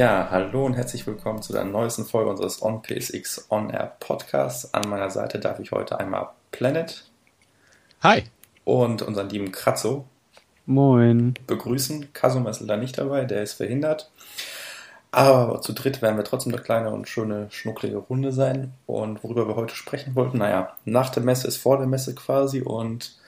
Ja, hallo und herzlich willkommen zu der neuesten Folge unseres On PSX On Air Podcasts. An meiner Seite darf ich heute einmal Planet. Hi. Und unseren lieben Kratzo. Moin. Begrüßen. Kasum ist leider nicht dabei, der ist verhindert. Aber zu dritt werden wir trotzdem eine kleine und schöne, schnucklige Runde sein. Und worüber wir heute sprechen wollten, naja, nach der Messe ist vor der Messe quasi und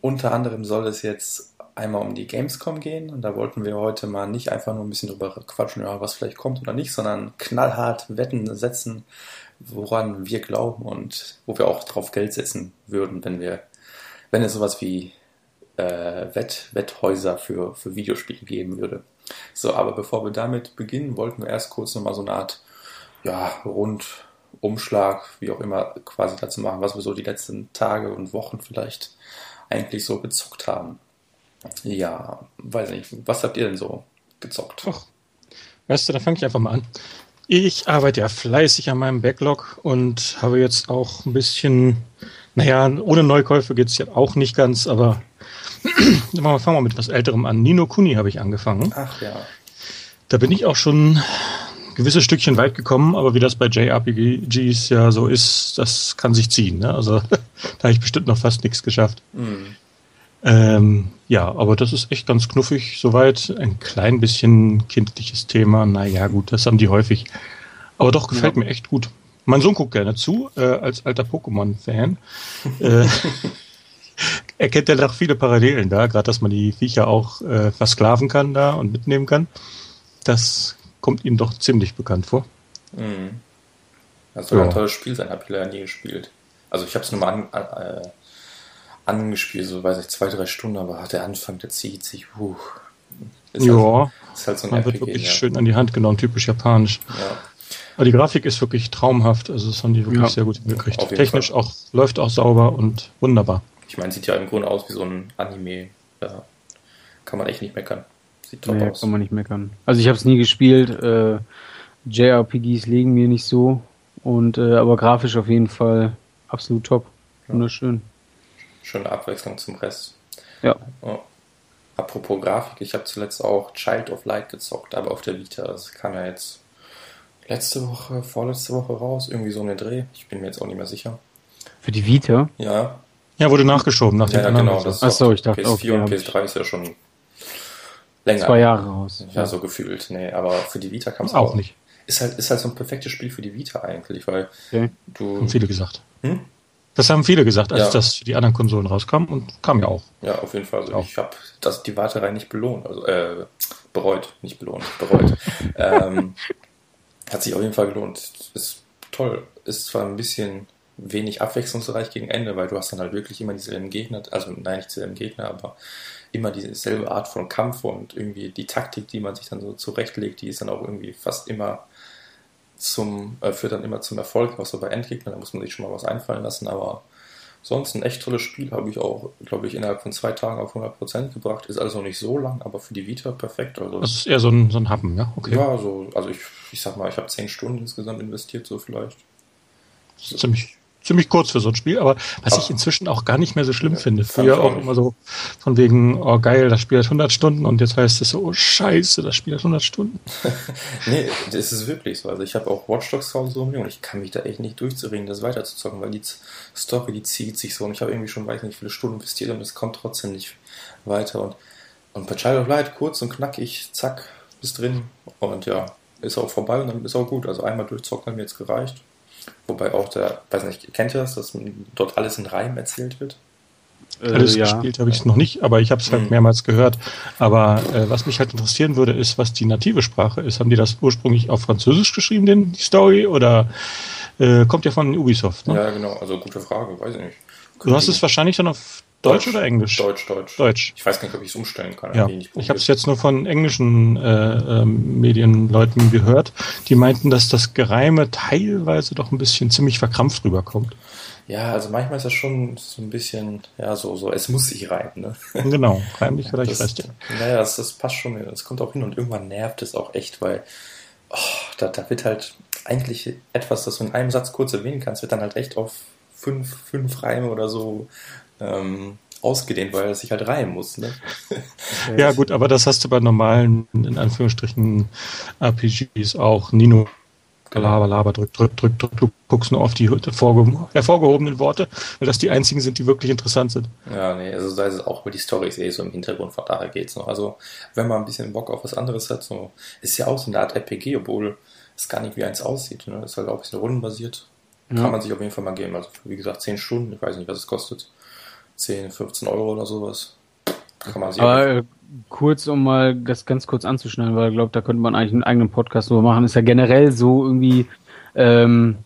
unter anderem soll es jetzt einmal um die Gamescom gehen und da wollten wir heute mal nicht einfach nur ein bisschen drüber quatschen, ja, was vielleicht kommt oder nicht, sondern knallhart Wetten setzen, woran wir glauben und wo wir auch drauf Geld setzen würden, wenn wir, wenn es sowas wie äh, Wett, Wetthäuser für, für Videospiele geben würde. So, aber bevor wir damit beginnen, wollten wir erst kurz nochmal so eine Art, ja, Rundumschlag, wie auch immer, quasi dazu machen, was wir so die letzten Tage und Wochen vielleicht eigentlich so gezockt haben. Ja, weiß nicht. Was habt ihr denn so gezockt? Och, weißt du, da fange ich einfach mal an. Ich arbeite ja fleißig an meinem Backlog und habe jetzt auch ein bisschen, naja, ohne Neukäufe geht es ja auch nicht ganz, aber fangen wir mit was Älterem an. Nino Kuni habe ich angefangen. Ach ja. Da bin ich auch schon gewisse Stückchen weit gekommen, aber wie das bei JRPGs ja so ist, das kann sich ziehen. Ne? Also da habe ich bestimmt noch fast nichts geschafft. Mhm. Ähm, ja, aber das ist echt ganz knuffig soweit. Ein klein bisschen kindliches Thema. Naja, gut, das haben die häufig. Aber doch gefällt ja. mir echt gut. Mein Sohn guckt gerne zu, äh, als alter Pokémon-Fan. äh, er doch viele Parallelen da, gerade dass man die Viecher auch äh, versklaven kann da und mitnehmen kann. Das kommt ihm doch ziemlich bekannt vor. Mhm. Das soll ja. ein tolles Spiel sein, habe ich leider nie gespielt. Also ich habe es nur mal an, äh, angespielt, so weiß ich, zwei, drei Stunden, aber der Anfang, der zieht sich, uh. Ist ja, halt, ist halt so ein man RPG, wird wirklich ja. schön an die Hand genommen, typisch japanisch. Ja. Aber die Grafik ist wirklich traumhaft, also das haben die wirklich ja. sehr gut hingekriegt. Technisch Fall. auch, läuft auch sauber und wunderbar. Ich meine, sieht ja im Grunde aus wie so ein Anime. Ja. Kann man echt nicht meckern. Sieht top nee, aus. kann man nicht meckern. Also ich habe es nie gespielt. Äh, JRPGs liegen mir nicht so. Und äh, aber grafisch auf jeden Fall absolut top. Wunderschön schöne Abwechslung zum Rest. Ja. Oh. Apropos Grafik, ich habe zuletzt auch Child of Light gezockt, aber auf der Vita. Das kam ja jetzt letzte Woche, vorletzte Woche raus, irgendwie so eine Dreh. Ich bin mir jetzt auch nicht mehr sicher. Für die Vita? Ja. Ja, wurde nachgeschoben nach dem ja, genau. Das Achso, ich dachte, PS4 okay, und PS3 ist ja schon länger. Zwei Jahre raus. Ja, so gefühlt. Nee, aber für die Vita kam es auch, auch nicht. Ist halt, ist halt so ein perfektes Spiel für die Vita eigentlich, weil okay. du. Haben viele gesagt. Hm? Das haben viele gesagt, als ja. das für die anderen Konsolen rauskam und kam ja auch. Ja, auf jeden Fall. Also ich habe das die Warterei nicht belohnt, also äh, bereut, nicht belohnt, bereut. ähm, hat sich auf jeden Fall gelohnt. Ist toll. Ist zwar ein bisschen wenig abwechslungsreich gegen Ende, weil du hast dann halt wirklich immer dieselben Gegner, also nein, nicht dieselben Gegner, aber immer dieselbe Art von Kampf und irgendwie die Taktik, die man sich dann so zurechtlegt, die ist dann auch irgendwie fast immer zum, äh, führt dann immer zum Erfolg, was so bei Endgegnern, da muss man sich schon mal was einfallen lassen, aber sonst ein echt tolles Spiel, habe ich auch, glaube ich, innerhalb von zwei Tagen auf 100% gebracht, ist also nicht so lang, aber für die Vita perfekt. Also, das ist eher so ein, so ein Happen, ja? Okay. Ja, so, also ich, ich sag mal, ich habe zehn Stunden insgesamt investiert, so vielleicht. Das ist ziemlich, ziemlich kurz für so ein Spiel, aber was ich inzwischen auch gar nicht mehr so schlimm ja, finde. Früher auch, immer so von wegen, oh geil, das Spiel hat 100 Stunden und jetzt heißt es so, oh scheiße, das Spiel hat 100 Stunden. nee, das ist wirklich so. Also ich habe auch Watch Dogs zu Hause und ich kann mich da echt nicht durchzureden, das weiterzuzocken, weil die Story, die zieht sich so und ich habe irgendwie schon, weiß nicht, viele Stunden investiert und es kommt trotzdem nicht weiter und, und bei Child of Light kurz und knackig, zack, bist drin und ja, ist auch vorbei und dann ist auch gut. Also einmal durchzocken hat mir jetzt gereicht. Wobei auch der, weiß nicht, kennt ihr das, dass dort alles in Reihen erzählt wird? Äh, alles ja. gespielt habe ich es noch nicht, aber ich habe es halt mhm. mehrmals gehört. Aber äh, was mich halt interessieren würde, ist, was die native Sprache ist. Haben die das ursprünglich auf Französisch geschrieben, den, die Story, oder äh, kommt ja von Ubisoft? Ne? Ja, genau. Also gute Frage, weiß ich nicht. Du hast es wahrscheinlich dann auf Deutsch, Deutsch, oder Englisch? Deutsch, Deutsch. Deutsch. Ich weiß gar nicht, ob ich es umstellen kann. Ja. Ich habe es jetzt nur von englischen äh, äh, Medienleuten gehört, die meinten, dass das Gereime teilweise doch ein bisschen ziemlich verkrampft rüberkommt. Ja, also manchmal ist das schon so ein bisschen, ja, so, so, es muss sich reimen, ne? Genau, reimlich vielleicht das, fest. Naja, das, das passt schon, das kommt auch hin und irgendwann nervt es auch echt, weil oh, da, da wird halt eigentlich etwas, das du in einem Satz kurz erwähnen kannst, wird dann halt echt auf fünf, fünf Reime oder so ähm, ausgedehnt, weil er sich halt reihen muss. Ne? ja, gut, aber das hast du bei normalen, in Anführungsstrichen, RPGs auch. Nino Genau. Laber, laber, drück, drück, drück, drück. Du guckst nur auf die hervorgehobenen Worte, weil das die einzigen sind, die wirklich interessant sind. Ja, nee, also da ist es auch, weil die Story ist eh so im Hintergrund, von daher geht's noch. Also, wenn man ein bisschen Bock auf was anderes hat, so, ist ja auch so eine Art RPG, obwohl es gar nicht wie eins aussieht, ne? Ist halt auch ein bisschen rundenbasiert. Ja. Kann man sich auf jeden Fall mal geben. Also, wie gesagt, 10 Stunden, ich weiß nicht, was es kostet. 10, 15 Euro oder sowas. Kann man sich Aber kurz, um mal das ganz kurz anzuschneiden, weil ich glaube, da könnte man eigentlich einen eigenen Podcast drüber machen, ist ja generell so irgendwie ähm,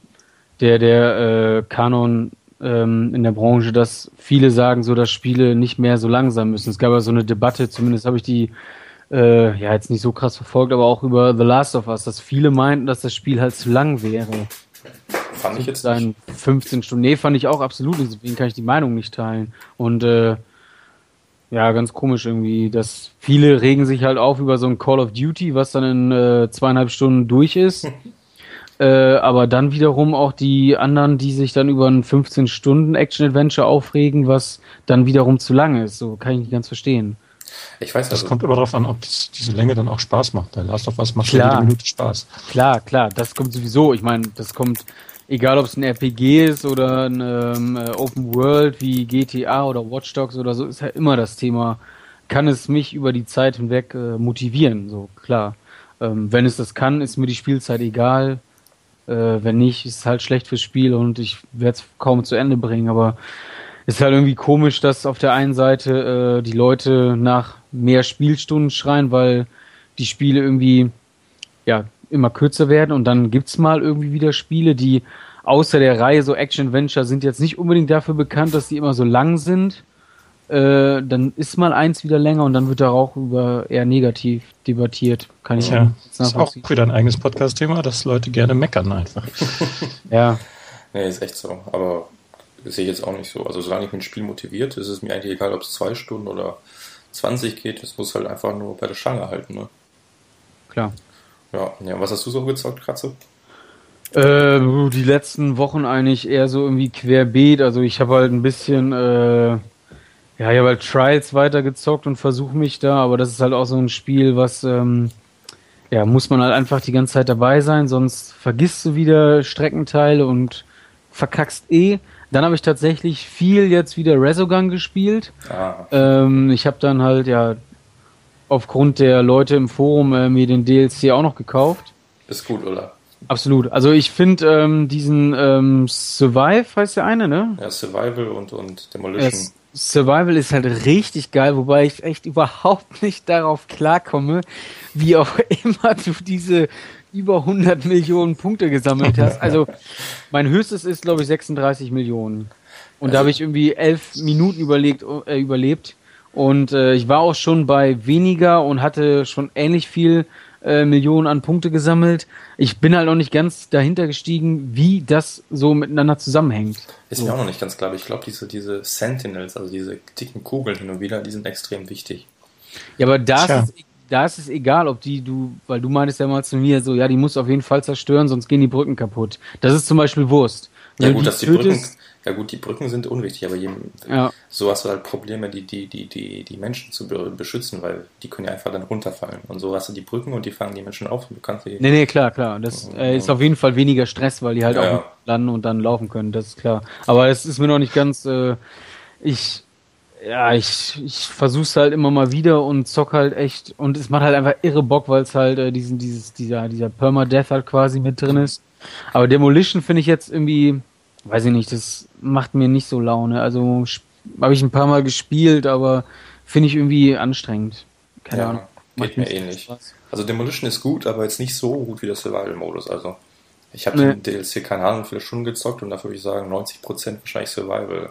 der, der äh, Kanon ähm, in der Branche, dass viele sagen so, dass Spiele nicht mehr so langsam müssen. Es gab ja so eine Debatte, zumindest habe ich die äh, ja jetzt nicht so krass verfolgt, aber auch über The Last of Us, dass viele meinten, dass das Spiel halt zu lang wäre. Fand ich jetzt nicht. 15 Stunden. Nee, fand ich auch absolut nicht, deswegen kann ich die Meinung nicht teilen. Und äh, ja, ganz komisch irgendwie, dass viele regen sich halt auf über so ein Call of Duty, was dann in äh, zweieinhalb Stunden durch ist. äh, aber dann wiederum auch die anderen, die sich dann über ein 15 Stunden Action-Adventure aufregen, was dann wiederum zu lang ist. So kann ich nicht ganz verstehen. Ich weiß, das also, kommt immer darauf an, ob das, diese Länge dann auch Spaß macht. Der Last of Us macht klar, jede Minute Spaß. Klar, klar, das kommt sowieso. Ich meine, das kommt egal ob es ein RPG ist oder ein ähm, äh, Open World wie GTA oder Watch Dogs oder so, ist ja immer das Thema, kann es mich über die Zeit hinweg äh, motivieren, so klar. Ähm, wenn es das kann, ist mir die Spielzeit egal. Äh, wenn nicht, ist es halt schlecht fürs Spiel und ich werde es kaum zu Ende bringen, aber ist halt irgendwie komisch, dass auf der einen Seite äh, die Leute nach mehr Spielstunden schreien, weil die Spiele irgendwie ja immer kürzer werden und dann gibt's mal irgendwie wieder Spiele, die außer der Reihe so Action-Venture sind jetzt nicht unbedingt dafür bekannt, dass die immer so lang sind. Äh, dann ist mal eins wieder länger und dann wird da auch über eher negativ debattiert. Kann ich ja. Das ist auch wieder ein eigenes Podcast-Thema, dass Leute gerne meckern einfach. ja. Nee, ist echt so. Aber das sehe ich jetzt auch nicht so. Also solange ich ein Spiel motiviert, ist es mir eigentlich egal, ob es zwei Stunden oder 20 geht. Es muss halt einfach nur bei der Stange halten. Ne? Klar. Ja, ja, was hast du so gezockt, Kratze? Äh, die letzten Wochen eigentlich eher so irgendwie querbeet. Also ich habe halt ein bisschen, äh, ja, ich habe halt Trials weitergezockt und versuche mich da, aber das ist halt auch so ein Spiel, was, ähm, ja, muss man halt einfach die ganze Zeit dabei sein, sonst vergisst du wieder Streckenteile und verkackst eh. Dann habe ich tatsächlich viel jetzt wieder Resogun gespielt. Ah. Ähm, ich habe dann halt, ja, aufgrund der Leute im Forum äh, mir den DLC auch noch gekauft. Ist gut, oder? Absolut. Also ich finde ähm, diesen ähm, Survive heißt der eine, ne? Ja, Survival und, und Demolition. Ja, Survival ist halt richtig geil, wobei ich echt überhaupt nicht darauf klarkomme, wie auch immer du diese über 100 Millionen Punkte gesammelt hast. Also mein höchstes ist, glaube ich, 36 Millionen. Und also, da habe ich irgendwie elf Minuten überlegt, äh, überlebt. Und äh, ich war auch schon bei weniger und hatte schon ähnlich viel äh, Millionen an Punkte gesammelt. Ich bin halt noch nicht ganz dahinter gestiegen, wie das so miteinander zusammenhängt. Ist so. mir auch noch nicht ganz klar. Ich glaube, diese, diese Sentinels, also diese dicken Kugeln hin und wieder, die sind extrem wichtig. Ja, aber da ist, es, da ist es egal, ob die du, weil du meintest ja mal zu mir so, ja, die muss auf jeden Fall zerstören, sonst gehen die Brücken kaputt. Das ist zum Beispiel Wurst. ja, gut, dass die Brücken, ja gut, die Brücken sind unwichtig, aber je, ja. so hast du halt Probleme, die, die, die, die, die Menschen zu beschützen, weil die können ja einfach dann runterfallen. Und so hast du die Brücken und die fangen die Menschen auf du kannst die. Nee, nee, klar, klar. Das äh, ist auf jeden Fall weniger Stress, weil die halt ja, auch landen und dann laufen können, das ist klar. Aber es ist mir noch nicht ganz. Äh, ich. Ja, ich, ich versuch's halt immer mal wieder und zock halt echt und es macht halt einfach irre Bock, weil es halt äh, diesen, dieses, dieser, dieser Permadeath halt quasi mit drin ist. Aber Demolition finde ich jetzt irgendwie, weiß ich nicht, das macht mir nicht so Laune. Also habe ich ein paar Mal gespielt, aber finde ich irgendwie anstrengend. Keine ja, Ahnung. Geht mir ähnlich. Eh also Demolition ist gut, aber jetzt nicht so gut wie der Survival-Modus. Also ich habe nee. den DLC, keine Ahnung, viele Stunden gezockt und dafür würde ich sagen 90% wahrscheinlich Survival.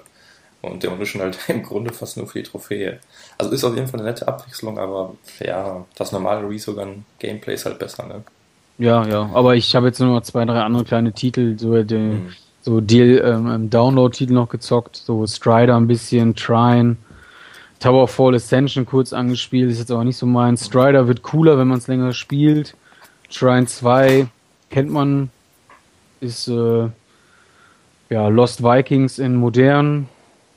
Und Demolition halt im Grunde fast nur für die Trophäe. Also ist auf jeden Fall eine nette Abwechslung, aber ja, das normale Resogun-Gameplay ist halt besser, ne? Ja, ja, aber ich habe jetzt nur noch zwei, drei andere kleine Titel, so der, hm so Deal, ähm, Download-Titel noch gezockt, so Strider ein bisschen, Trine, Tower of Fall Ascension kurz angespielt, ist jetzt aber nicht so mein. Strider wird cooler, wenn man es länger spielt. Trine 2 kennt man, ist äh, ja Lost Vikings in modern.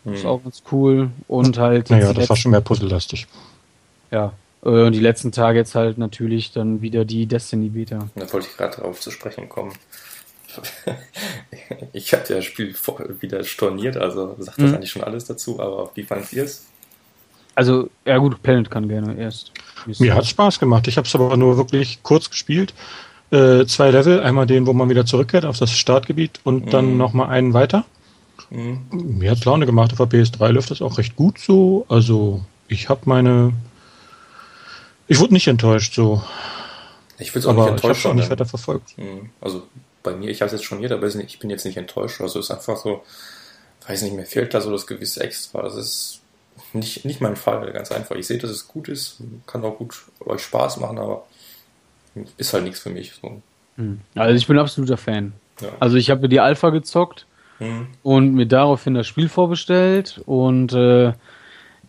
Hm. Ist auch ganz cool. Und halt. Naja, das war schon mehr puzzlelastig. Ja. Äh, und die letzten Tage jetzt halt natürlich dann wieder die Destiny Beta. Da wollte ich gerade darauf zu sprechen kommen. ich habe ja das Spiel wieder storniert, also sagt das mhm. eigentlich schon alles dazu, aber wie fandet ihr es? Also, ja gut, Planet kann gerne erst. Mir hat Spaß gemacht. Ich habe es aber nur wirklich kurz gespielt. Äh, zwei Level, einmal den, wo man wieder zurückkehrt auf das Startgebiet und mhm. dann nochmal einen weiter. Mhm. Mir hat Laune gemacht. Auf der PS3 läuft das auch recht gut so. Also, ich habe meine. Ich wurde nicht enttäuscht so. Ich will es auch aber nicht enttäuscht. Ich habe auch nicht weiter verfolgt. Mhm. Also, bei mir, ich habe es jetzt schon hier, aber ich bin jetzt nicht enttäuscht. Also es ist einfach so, weiß nicht, mir fehlt da so das gewisse Extra. Das ist nicht, nicht mein Fall, ganz einfach. Ich sehe, dass es gut ist, kann auch gut euch Spaß machen, aber ist halt nichts für mich. So. Hm. Also ich bin absoluter Fan. Ja. Also ich habe die Alpha gezockt hm. und mir daraufhin das Spiel vorbestellt und äh,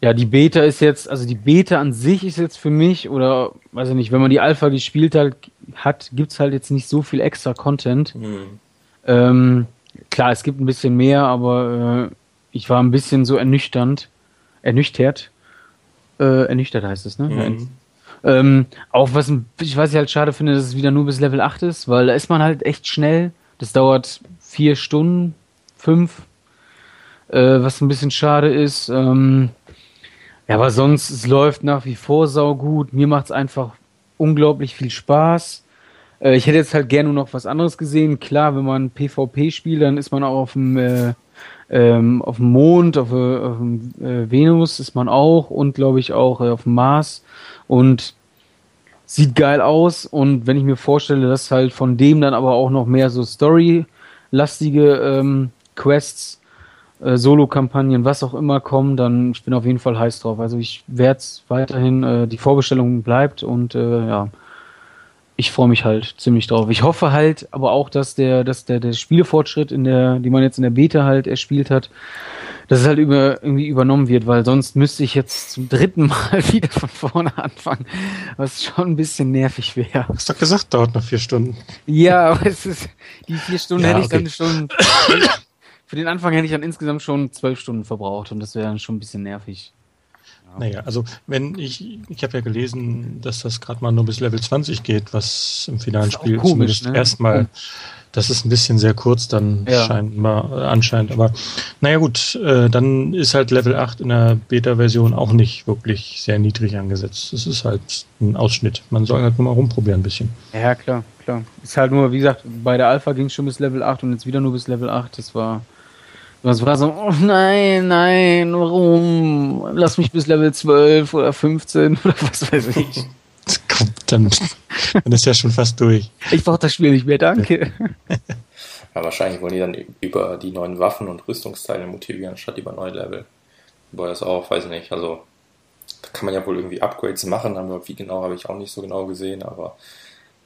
ja, die Beta ist jetzt, also die Beta an sich ist jetzt für mich, oder weiß ich nicht, wenn man die Alpha gespielt hat, hat gibt es halt jetzt nicht so viel extra Content. Mhm. Ähm, klar, es gibt ein bisschen mehr, aber äh, ich war ein bisschen so ernüchternd, ernüchtert. Äh, ernüchtert heißt es, ne? Mhm. Ähm, auch was ich weiß ich halt schade finde, dass es wieder nur bis Level 8 ist, weil da ist man halt echt schnell. Das dauert vier Stunden, fünf, äh, was ein bisschen schade ist. Ähm, ja, aber sonst, es läuft nach wie vor saugut. Mir macht es einfach unglaublich viel Spaß. Äh, ich hätte jetzt halt gerne noch was anderes gesehen. Klar, wenn man PvP spielt, dann ist man auch auf dem, äh, ähm, auf dem Mond, auf, äh, auf dem äh, Venus ist man auch und glaube ich auch äh, auf dem Mars. Und sieht geil aus. Und wenn ich mir vorstelle, dass halt von dem dann aber auch noch mehr so Story-lastige ähm, Quests äh, Solo-Kampagnen, was auch immer kommen, dann ich bin auf jeden Fall heiß drauf. Also ich werde es weiterhin, äh, die Vorbestellung bleibt und äh, ja, ich freue mich halt ziemlich drauf. Ich hoffe halt aber auch, dass der, dass der, der Spielefortschritt in der, die man jetzt in der Beta halt erspielt hat, dass es halt über, irgendwie übernommen wird, weil sonst müsste ich jetzt zum dritten Mal wieder von vorne anfangen, was schon ein bisschen nervig wäre. Hast doch gesagt, dauert noch vier Stunden. Ja, aber es ist, die vier Stunden ja, hätte ich okay. dann schon für den Anfang hätte ich dann insgesamt schon zwölf Stunden verbraucht und das wäre dann schon ein bisschen nervig. Ja. Naja, also wenn ich, ich habe ja gelesen, dass das gerade mal nur bis Level 20 geht, was im finalen Spiel komisch, zumindest ne? erstmal, das ist ein bisschen sehr kurz dann ja. scheinbar, äh, anscheinend, aber naja gut, äh, dann ist halt Level 8 in der Beta-Version auch nicht wirklich sehr niedrig angesetzt. Es ist halt ein Ausschnitt. Man soll halt nur mal rumprobieren ein bisschen. Ja, klar, klar. Ist halt nur, wie gesagt, bei der Alpha ging es schon bis Level 8 und jetzt wieder nur bis Level 8. Das war das war so, oh nein, nein, warum? Lass mich bis Level 12 oder 15 oder was weiß ich. Komm, dann, dann ist ja schon fast durch. Ich brauche das Spiel nicht mehr, danke. Ja, wahrscheinlich wollen die dann über die neuen Waffen und Rüstungsteile motivieren, statt über neue Level. Wobei das auch, weiß ich nicht, also da kann man ja wohl irgendwie Upgrades machen, aber wie genau habe ich auch nicht so genau gesehen, aber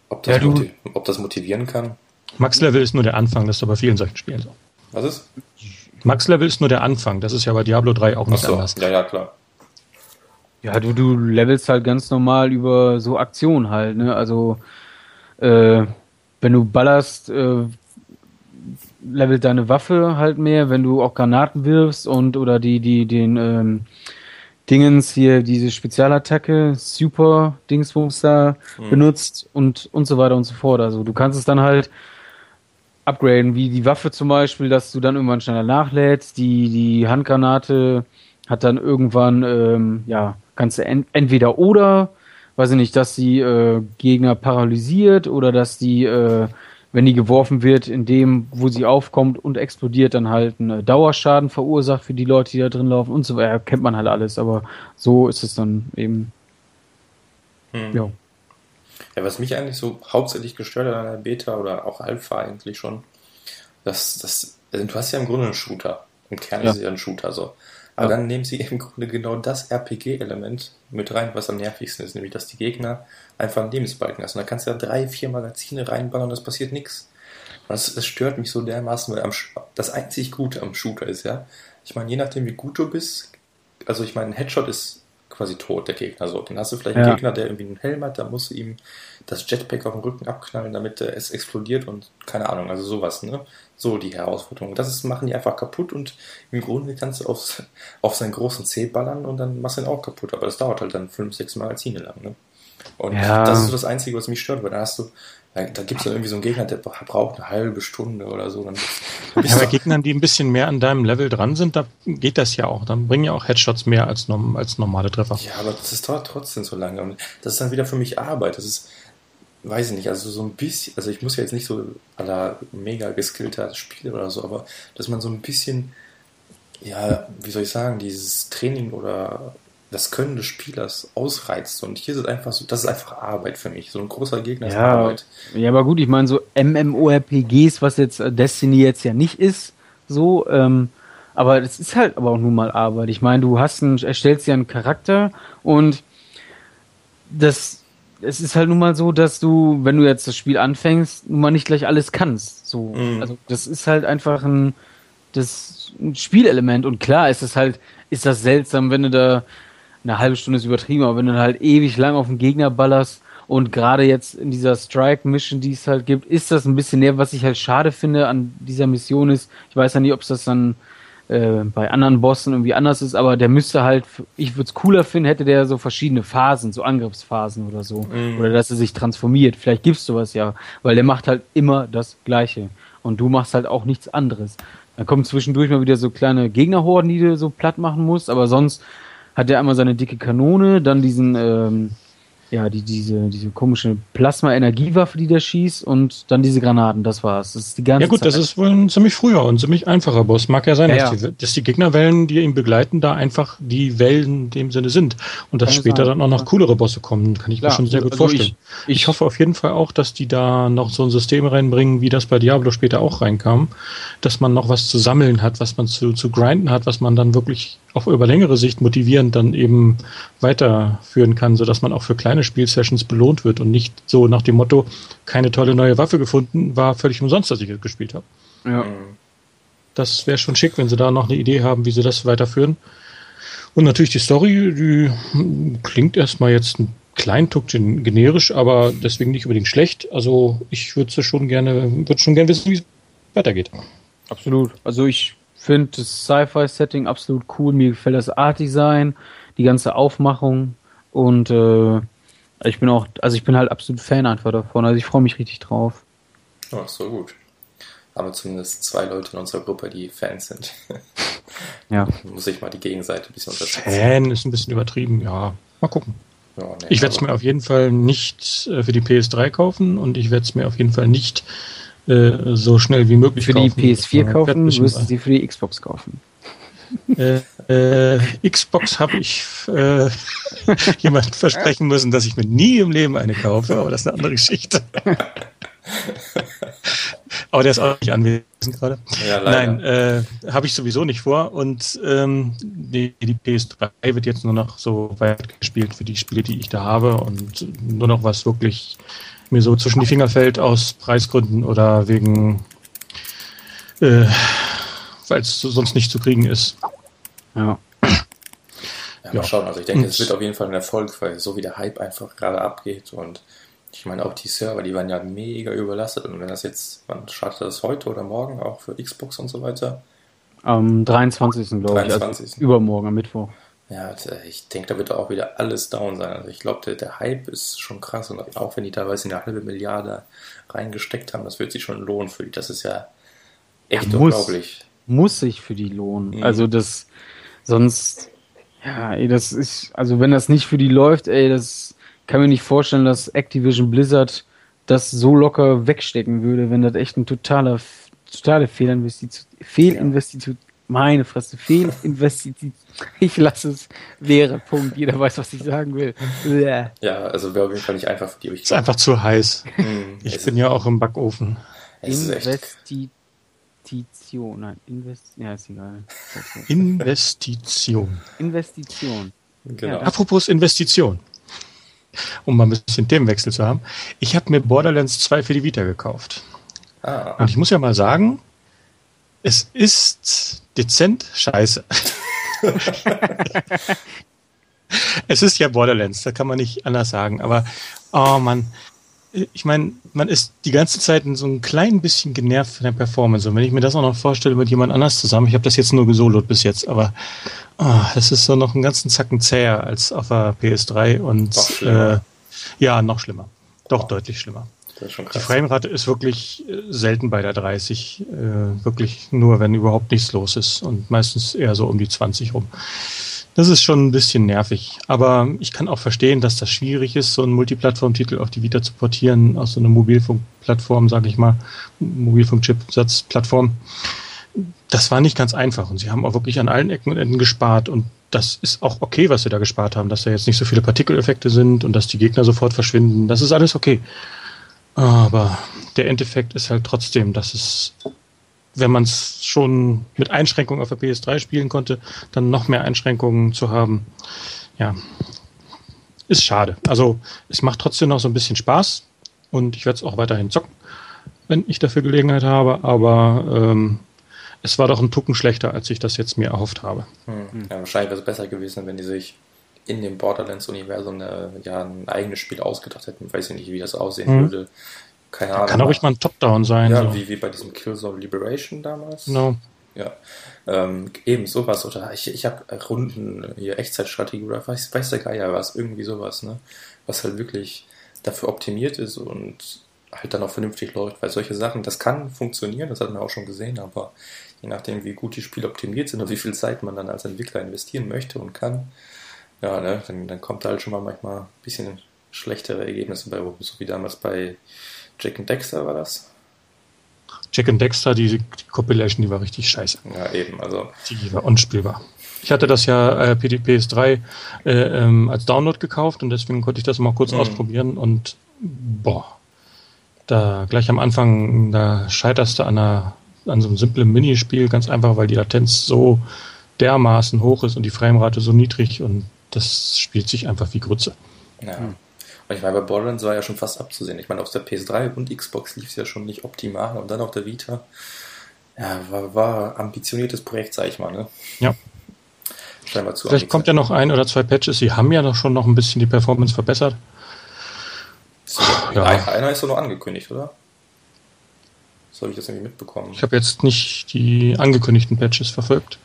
ob das, ja, ob das motivieren kann. Max-Level ist nur der Anfang, das ist aber vielen solchen Spielen so. Was ist? Max-Level ist nur der Anfang. Das ist ja bei Diablo 3 auch nicht so, anders. Ja, ja, klar. Ja, du, du levelst halt ganz normal über so Aktionen halt, ne? Also, äh, wenn du ballerst, äh, levelt deine Waffe halt mehr, wenn du auch Granaten wirfst und oder die, die, den, ähm, Dingens hier, diese Spezialattacke, Super Dingsbums da hm. benutzt und, und so weiter und so fort. Also du kannst es dann halt upgraden, wie die Waffe zum Beispiel, dass du dann irgendwann schneller nachlädst. Die, die Handgranate hat dann irgendwann, ähm, ja, kannst du ent entweder oder, weiß ich nicht, dass die äh, Gegner paralysiert oder dass die, äh, wenn die geworfen wird, in dem, wo sie aufkommt und explodiert, dann halt einen Dauerschaden verursacht für die Leute, die da drin laufen und so weiter. Kennt man halt alles, aber so ist es dann eben. Hm. Ja. Ja, was mich eigentlich so hauptsächlich gestört hat an der Beta oder auch Alpha eigentlich schon, dass das, also du hast ja im Grunde einen Shooter. Im Kern ja. ist es ja ein Shooter so. Aber ja. dann nehmen sie im Grunde genau das RPG-Element mit rein, was am nervigsten ist, nämlich dass die Gegner einfach einen Lebensbalken. Und da kannst du ja drei, vier Magazine reinbauen und es passiert nichts. Das, das stört mich so dermaßen, weil am, das einzig Gute am Shooter ist, ja. Ich meine, je nachdem, wie gut du bist, also ich meine, ein Headshot ist quasi tot, der Gegner. So, dann hast du vielleicht einen Gegner, der irgendwie einen Helm hat, da musst du ihm das Jetpack auf den Rücken abknallen, damit äh, es explodiert und keine Ahnung, also sowas, ne? So die Herausforderung. Das ist, machen die einfach kaputt und im Grunde kannst du aufs, auf seinen großen C ballern und dann machst du ihn auch kaputt. Aber das dauert halt dann fünf, sechs Magazine lang, ne? Und ja. das ist so das Einzige, was mich stört, weil da hast du, da, da gibt es dann irgendwie so einen Gegner, der braucht eine halbe Stunde oder so. Dann, ja, bei Gegnern, die ein bisschen mehr an deinem Level dran sind, da geht das ja auch. Dann bringen ja auch Headshots mehr als, als normale Treffer. Ja, aber das dauert trotzdem so lange. Und das ist dann wieder für mich Arbeit. Das ist, weiß ich nicht, also so ein bisschen, also ich muss ja jetzt nicht so aller mega geskillter Spieler oder so, aber dass man so ein bisschen, ja, wie soll ich sagen, dieses Training oder das Können des Spielers ausreizt. Und hier ist es einfach so, das ist einfach Arbeit für mich. So ein großer Gegner ist ja, Arbeit. Ja, aber gut, ich meine, so MMORPGs, was jetzt Destiny jetzt ja nicht ist, so, ähm, aber das ist halt aber auch nun mal Arbeit. Ich meine, du hast einen, erstellst ja einen Charakter und das, es ist halt nun mal so, dass du, wenn du jetzt das Spiel anfängst, nun mal nicht gleich alles kannst. So, mhm. also das ist halt einfach ein, das ein Spielelement und klar ist es halt, ist das seltsam, wenn du da eine halbe Stunde ist übertrieben, aber wenn du halt ewig lang auf den Gegner ballerst und gerade jetzt in dieser Strike-Mission, die es halt gibt, ist das ein bisschen näher, was ich halt schade finde an dieser Mission ist. Ich weiß ja nicht, ob es das dann äh, bei anderen Bossen irgendwie anders ist, aber der müsste halt, ich würde es cooler finden, hätte der so verschiedene Phasen, so Angriffsphasen oder so. Mhm. Oder dass er sich transformiert. Vielleicht gibt's sowas ja, weil der macht halt immer das Gleiche. Und du machst halt auch nichts anderes. Dann kommen zwischendurch mal wieder so kleine Gegnerhorden, die du so platt machen musst, aber sonst hat er einmal seine dicke Kanone, dann diesen, ähm, ja, die, diese, diese komische Plasma-Energiewaffe, die der schießt und dann diese Granaten, das war's. Das ist die ganze Ja gut, Zeit. das ist wohl ein ziemlich früher und ziemlich einfacher Boss. Mag ja sein, ja, dass, Die, dass, Die, Gegnerwellen, die ihn begleiten, da einfach die Wellen in dem Sinne sind. Und dass später dann auch noch coolere Bosse kommen, kann ich Klar, mir schon sehr gut also vorstellen. Ich, ich, hoffe auf jeden Fall auch, dass die da noch so ein System reinbringen, wie das bei Diablo später auch reinkam, dass man noch was zu sammeln hat, was man zu, zu grinden hat, was man dann wirklich auch über längere Sicht motivierend dann eben weiterführen kann, sodass man auch für kleine Spielsessions belohnt wird und nicht so nach dem Motto, keine tolle neue Waffe gefunden, war völlig umsonst, dass ich es gespielt habe. Ja. Das wäre schon schick, wenn sie da noch eine Idee haben, wie sie das weiterführen. Und natürlich die Story, die klingt erstmal jetzt ein kleinen Tuck generisch, aber deswegen nicht unbedingt schlecht. Also ich würde schon gerne, würde schon gerne wissen, wie es weitergeht. Absolut. Also ich finde das Sci-Fi-Setting absolut cool. Mir gefällt das Art-Design, die ganze Aufmachung und äh, ich bin auch, also ich bin halt absolut Fan einfach davon. Also ich freue mich richtig drauf. Ach, so gut. Aber zumindest zwei Leute in unserer Gruppe, die Fans sind. ja. Muss ich mal die Gegenseite ein bisschen unterstützen. Fan ist ein bisschen übertrieben, ja. Mal gucken. Ja, nee, ich werde es mir auf jeden Fall nicht äh, für die PS3 kaufen und ich werde es mir auf jeden Fall nicht äh, so schnell wie möglich für kaufen. Für die PS4 kaufen, müssen Sie für die Xbox kaufen. Äh, äh, Xbox habe ich äh, jemand versprechen müssen, dass ich mir nie im Leben eine kaufe, aber das ist eine andere Geschichte. aber der ist auch nicht anwesend gerade. Ja, Nein, äh, habe ich sowieso nicht vor. Und ähm, die, die, PS3 wird jetzt nur noch so weit gespielt für die Spiele, die ich da habe und nur noch was wirklich mir so zwischen die Finger fällt aus Preisgründen oder wegen, äh, weil es sonst nicht zu kriegen ist. Ja. Ja, mal schauen. Also ich denke, es wird auf jeden Fall ein Erfolg, weil so wie der Hype einfach gerade abgeht und ich meine auch die Server, die waren ja mega überlastet und wenn das jetzt, wann startet das heute oder morgen auch für Xbox und so weiter? Am 23. glaube ich, also übermorgen am Mittwoch. Ja, äh, ich denke, da wird auch wieder alles down sein. Also ich glaube, der, der, Hype ist schon krass und auch wenn die teilweise eine halbe Milliarde reingesteckt haben, das wird sich schon lohnen für die. Das ist ja echt ja, muss, unglaublich. Muss sich für die lohnen. Mhm. Also das, sonst, ja, ey, das ist, also wenn das nicht für die läuft, ey, das kann mir nicht vorstellen, dass Activision Blizzard das so locker wegstecken würde, wenn das echt ein totaler, totale Fehlinvestition, Fehlinvestition, meine Fresse, Fehlinvestition. Ich lasse es leere Punkt. Jeder weiß, was ich sagen will. Ja, also wäre auf jeden Fall nicht einfach für die. ist einfach zu heiß. Hm, ich bin ja auch im Backofen. Investition. Nein, Invest ja, ist egal. Investition. Investition. Genau. Ja, Apropos Investition. Um mal ein bisschen Themenwechsel zu haben. Ich habe mir Borderlands 2 für die Vita gekauft. Ah. Und ich muss ja mal sagen, es ist dezent scheiße. es ist ja Borderlands, da kann man nicht anders sagen. Aber, oh Mann, ich meine, man ist die ganze Zeit so ein klein bisschen genervt von der Performance. Und wenn ich mir das auch noch vorstelle mit jemand anders zusammen, ich habe das jetzt nur gesolot bis jetzt, aber oh, das ist so noch einen ganzen Zacken zäher als auf der PS3 und äh, ja, noch schlimmer. Doch, deutlich schlimmer. Die Framerate ist wirklich äh, selten bei der 30, äh, wirklich nur, wenn überhaupt nichts los ist und meistens eher so um die 20 rum. Das ist schon ein bisschen nervig. Aber ich kann auch verstehen, dass das schwierig ist, so einen Multiplattform-Titel auf die Vita zu portieren, aus so einer Mobilfunkplattform, sage ich mal, Mobilfunk-Chipsatz-Plattform. Das war nicht ganz einfach und sie haben auch wirklich an allen Ecken und Enden gespart und das ist auch okay, was sie da gespart haben, dass da jetzt nicht so viele Partikeleffekte sind und dass die Gegner sofort verschwinden. Das ist alles okay. Aber der Endeffekt ist halt trotzdem, dass es wenn man es schon mit Einschränkungen auf der PS3 spielen konnte, dann noch mehr Einschränkungen zu haben, ja, ist schade. Also es macht trotzdem noch so ein bisschen Spaß und ich werde es auch weiterhin zocken, wenn ich dafür Gelegenheit habe, aber ähm, es war doch ein Tucken schlechter, als ich das jetzt mir erhofft habe. Hm. Ja, wahrscheinlich wäre es besser gewesen, wenn die sich in dem Borderlands-Universum ja, ein eigenes Spiel ausgedacht hätten. Ich weiß nicht, wie das aussehen hm. würde. Keine Ahnung. Kann auch ruhig mal ein Top-Down sein. Ja, so. wie, wie bei diesem Killzone Liberation damals. No. Ja. Ähm, eben sowas. Oder ich, ich habe Runden hier Echtzeitstrategie oder weiß, weiß der Geier was. Irgendwie sowas, ne? Was halt wirklich dafür optimiert ist und halt dann auch vernünftig läuft. Weil solche Sachen, das kann funktionieren, das hat man auch schon gesehen, aber je nachdem, wie gut die Spiele optimiert sind und wie viel Zeit man dann als Entwickler investieren möchte und kann, ja, ne, dann, dann kommt da halt schon mal manchmal ein bisschen schlechtere Ergebnisse bei rum, so wie damals bei Jack and Dexter war das? Jack and Dexter, die, die Compilation, die war richtig scheiße. Ja, eben, also. Die war unspielbar. Ich hatte das ja äh, PS3 äh, ähm, als Download gekauft und deswegen konnte ich das mal kurz mhm. ausprobieren und boah, da gleich am Anfang, da scheiterst du an, einer, an so einem simplen Minispiel, ganz einfach, weil die Latenz so dermaßen hoch ist und die Framerate so niedrig und das spielt sich einfach wie Grütze. Ja. Und ich meine, bei Borderlands war ja schon fast abzusehen. Ich meine, auf der PS3 und Xbox lief es ja schon nicht optimal und dann auf der Vita. Ja, war, war ambitioniertes Projekt, sag ich mal, ne? Ja. Scheinbar zu Vielleicht kommt ja noch ein oder zwei Patches. Sie haben ja noch schon noch ein bisschen die Performance verbessert. So, ja. Einer ist doch noch angekündigt, oder? So habe ich das irgendwie mitbekommen. Ich habe jetzt nicht die angekündigten Patches verfolgt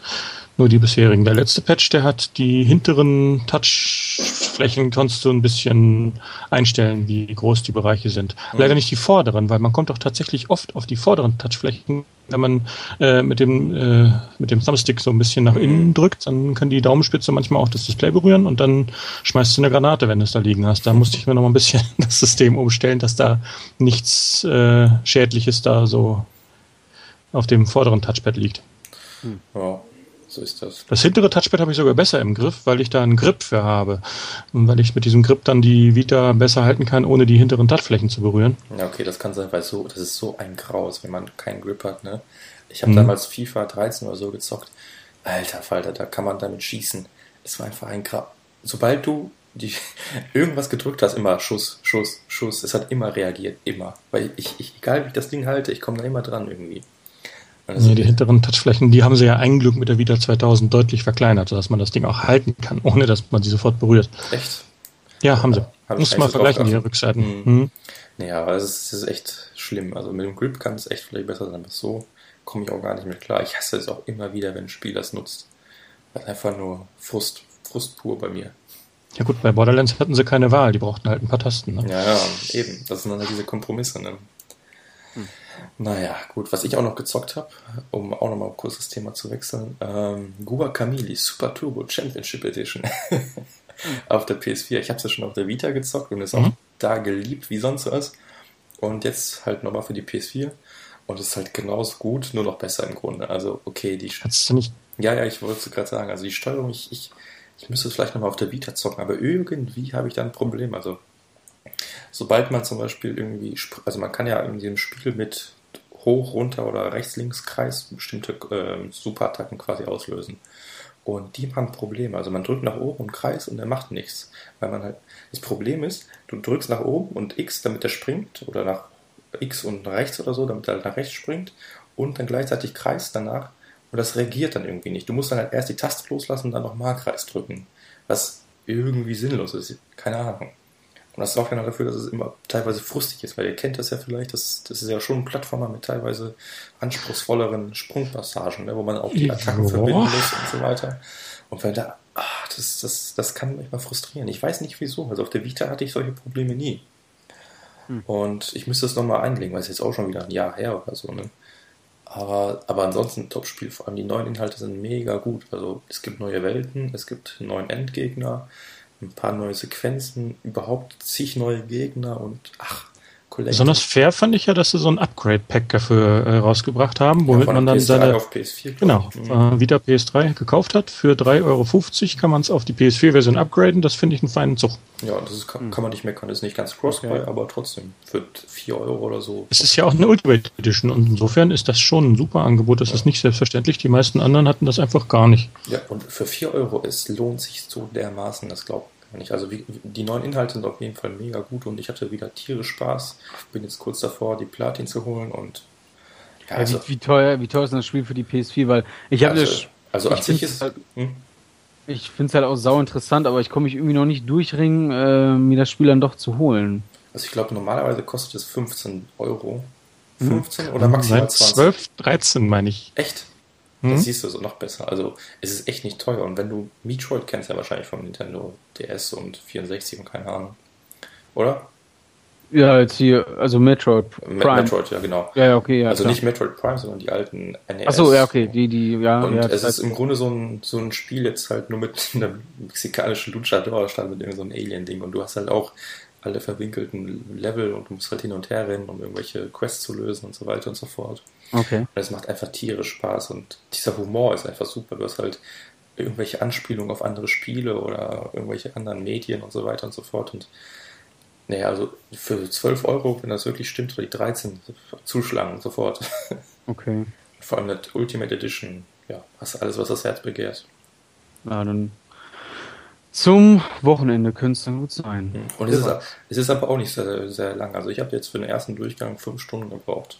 nur die bisherigen. Der letzte Patch, der hat die hinteren Touchflächen, konntest du ein bisschen einstellen, wie groß die Bereiche sind. Mhm. Leider nicht die vorderen, weil man kommt doch tatsächlich oft auf die vorderen Touchflächen. Wenn man äh, mit, dem, äh, mit dem Thumbstick so ein bisschen nach innen mhm. drückt, dann kann die Daumenspitze manchmal auch das Display berühren und dann schmeißt du eine Granate, wenn du es da liegen hast. Da musste ich mir noch mal ein bisschen das System umstellen, dass da nichts äh, Schädliches da so auf dem vorderen Touchpad liegt. Hm. Ja, so ist das. Das hintere Touchpad habe ich sogar besser im Griff, weil ich da einen Grip für habe. Und weil ich mit diesem Grip dann die Vita besser halten kann, ohne die hinteren Touchflächen zu berühren. Ja, okay, das kann sein, weil so, das ist so ein Graus, wenn man keinen Grip hat, ne? Ich habe mhm. damals FIFA 13 oder so gezockt. Alter Falter, da kann man damit schießen. Es war einfach ein Graus. Sobald du die, irgendwas gedrückt hast, immer Schuss, Schuss, Schuss. Es hat immer reagiert, immer. Weil ich, ich egal wie ich das Ding halte, ich komme da immer dran irgendwie. Also nee, die hinteren Touchflächen, die haben sie ja ein Glück mit der Vita 2000 deutlich verkleinert, sodass man das Ding auch halten kann, ohne dass man sie sofort berührt. Echt? Ja, haben sie. Hab Muss mal vergleichen, die Rückseiten. Mhm. Mhm. Naja, aber es ist, echt schlimm. Also mit dem Grip kann es echt vielleicht besser sein, aber so komme ich auch gar nicht mehr klar. Ich hasse es auch immer wieder, wenn ein Spiel das nutzt. Das ist einfach nur Frust, Frust pur bei mir. Ja gut, bei Borderlands hatten sie keine Wahl, die brauchten halt ein paar Tasten. Ne? Ja, ja, eben. Das sind dann halt diese Kompromisse. Ne? Naja, gut, was ich auch noch gezockt habe, um auch nochmal kurz das Thema zu wechseln, ähm, Guba Camili Super Turbo Championship Edition auf der PS4. Ich habe es ja schon auf der Vita gezockt und ist mhm. auch da geliebt wie sonst was. Und jetzt halt nochmal für die PS4. Und es ist halt genauso gut, nur noch besser im Grunde. Also, okay, die. Kannst du nicht. Ja, ja, ich wollte es gerade sagen. Also, die Steuerung, ich, ich, ich müsste es vielleicht nochmal auf der Vita zocken, aber irgendwie habe ich da ein Problem. Also, sobald man zum Beispiel irgendwie, also man kann ja in dem Spiel mit hoch, runter oder rechts, links Kreis bestimmte äh, Superattacken quasi auslösen. Und die haben Probleme. Also man drückt nach oben und Kreis und er macht nichts. Weil man halt, das Problem ist, du drückst nach oben und X, damit er springt, oder nach X und rechts oder so, damit er halt nach rechts springt, und dann gleichzeitig Kreis danach, und das reagiert dann irgendwie nicht. Du musst dann halt erst die Taste loslassen und dann nochmal Kreis drücken. Was irgendwie sinnlos ist. Keine Ahnung. Und das sorgt dann dafür, dass es immer teilweise frustig ist, weil ihr kennt das ja vielleicht, das, das ist ja schon ein Plattformer mit teilweise anspruchsvolleren Sprungpassagen, ne, wo man auch die Attacken verbinden muss und so weiter. Und wenn da, ach, das, das, das kann manchmal frustrieren. Ich weiß nicht wieso. Also auf der Vita hatte ich solche Probleme nie. Hm. Und ich müsste es nochmal einlegen, weil es jetzt auch schon wieder ein Jahr her oder so. Ne? Aber, aber ansonsten Top-Spiel, vor allem die neuen Inhalte sind mega gut. Also es gibt neue Welten, es gibt einen neuen Endgegner, ein paar neue Sequenzen, überhaupt zig neue Gegner und ach, Collector. Besonders fair fand ich ja, dass sie so ein Upgrade-Pack dafür äh, rausgebracht haben, womit ja, man dann PS3 seine auf PS4, genau, mhm. äh, wieder PS3 gekauft hat. Für 3,50 Euro kann man es auf die PS4-Version upgraden. Das finde ich einen feinen Zug. Ja, das ist, kann, kann, man nicht meckern. Das ist nicht ganz Crossbuy, okay. aber trotzdem für 4 Euro oder so. Es ist ja auch eine Ultimate Edition und insofern ist das schon ein super Angebot. Das ja. ist nicht selbstverständlich. Die meisten anderen hatten das einfach gar nicht. Ja, und für 4 Euro, es lohnt sich so dermaßen, das glaubt nicht. Also wie, die neuen Inhalte sind auf jeden Fall mega gut und ich hatte wieder tierisch Spaß. Bin jetzt kurz davor, die Platin zu holen und ja, also, wie, wie, teuer, wie teuer ist das Spiel für die PS4? Weil ich habe also, das. Also an sich ist. Halt, hm? Ich finde es halt auch sau interessant, aber ich komme mich irgendwie noch nicht durchringen, äh, mir das Spiel dann doch zu holen. Also ich glaube, normalerweise kostet es 15 Euro. 15 hm. oder maximal 20? 12, 13 meine ich. Echt? Mhm. Das siehst du so noch besser. Also es ist echt nicht teuer. Und wenn du Metroid kennst, ja wahrscheinlich vom Nintendo DS und 64 und keine Ahnung. Oder? Ja, jetzt hier, also Metroid Prime. Metroid, ja, genau. Ja, okay, ja. Also klar. nicht Metroid Prime, sondern die alten NES. Achso, ja, okay, die, die, ja. Und ja, es ist im Grunde so ein, so ein Spiel jetzt halt nur mit einem mexikanischen Luchador statt mit irgendeinem so Alien-Ding. Und du hast halt auch alle verwinkelten Level und du musst halt hin und her rennen, um irgendwelche Quests zu lösen und so weiter und so fort. Okay. Und es macht einfach tierisch Spaß und dieser Humor ist einfach super. Du hast halt irgendwelche Anspielungen auf andere Spiele oder irgendwelche anderen Medien und so weiter und so fort. Und naja, also für 12 Euro, wenn das wirklich stimmt, oder die 13 zuschlagen sofort. Okay. Vor allem mit Ultimate Edition, ja, hast alles, was das Herz begehrt. Ja, dann zum Wochenende könnte es dann gut sein. Hm. Und es ist, es ist aber auch nicht sehr, sehr lang. Also ich habe jetzt für den ersten Durchgang fünf Stunden gebraucht.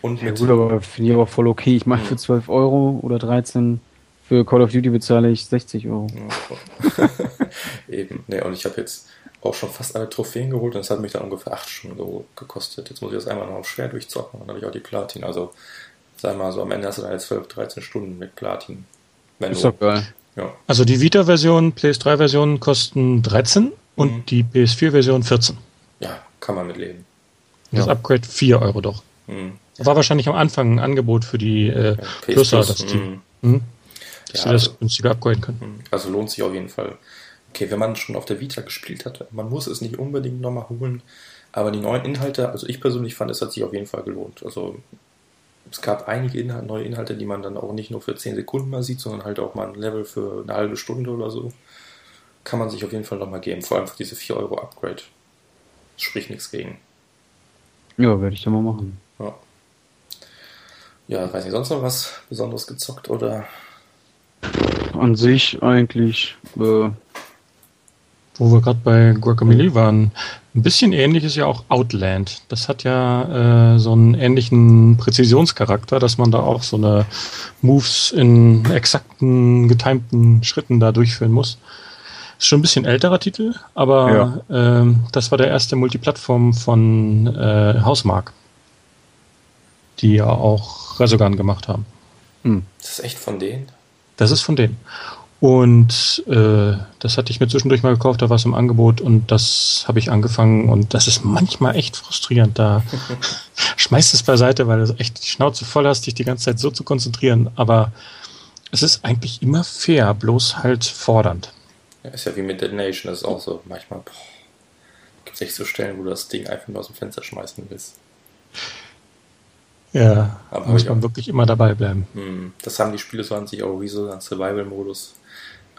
Und ja, gut, aber finde ich aber voll okay. Ich meine, für 12 Euro oder 13 für Call of Duty bezahle ich 60 Euro. Ja, Eben. Ne, und ich habe jetzt auch schon fast alle Trophäen geholt und es hat mich dann ungefähr 8 Stunden gekostet. Jetzt muss ich das einmal noch auf schwer durchzocken und dann habe ich auch die Platin. Also, sag mal so, am Ende hast du dann jetzt 12, 13 Stunden mit Platin. Wenn ist doch geil. Ja. Also die Vita-Version, PS3-Version kosten 13 und mhm. die PS4-Version 14. Ja, kann man mitleben. Das ja. Upgrade 4 Euro doch. Mhm. War wahrscheinlich am Anfang ein Angebot für die äh, ja, Pluser, dass die, mhm. Hm? dass ja, das also, günstiger upgraden können. Mhm. Also lohnt sich auf jeden Fall. Okay, wenn man schon auf der Vita gespielt hat, man muss es nicht unbedingt nochmal holen, aber die neuen Inhalte, also ich persönlich fand, es hat sich auf jeden Fall gelohnt. Also es gab einige Inhalt, neue Inhalte, die man dann auch nicht nur für 10 Sekunden mal sieht, sondern halt auch mal ein Level für eine halbe Stunde oder so. Kann man sich auf jeden Fall nochmal geben, vor allem für diese 4 Euro Upgrade. Spricht nichts gegen. Ja, werde ich dann mal machen. Ja. Ja, weiß nicht, sonst noch was Besonderes gezockt oder? An sich eigentlich äh, wo wir gerade bei Guacamole waren, ein bisschen ähnlich ist ja auch Outland. Das hat ja äh, so einen ähnlichen Präzisionscharakter, dass man da auch so eine Moves in exakten, getimten Schritten da durchführen muss. Ist schon ein bisschen älterer Titel, aber ja. äh, das war der erste Multiplattform von äh, Hausmark, die ja auch Resogun gemacht haben. Hm. Das ist echt von denen? Das ist von denen. Und äh, das hatte ich mir zwischendurch mal gekauft, da war es im Angebot und das habe ich angefangen und das ist manchmal echt frustrierend. Da schmeißt es beiseite, weil du echt die Schnauze voll hast, dich die ganze Zeit so zu konzentrieren. Aber es ist eigentlich immer fair, bloß halt fordernd. Ja, ist ja wie mit Dead Nation, das ist auch so. Manchmal gibt es echt so Stellen, wo du das Ding einfach nur aus dem Fenster schmeißen willst. Ja, aber muss man wirklich immer dabei bleiben. Hm, das haben die Spiele so an sich auch wie so ein Survival-Modus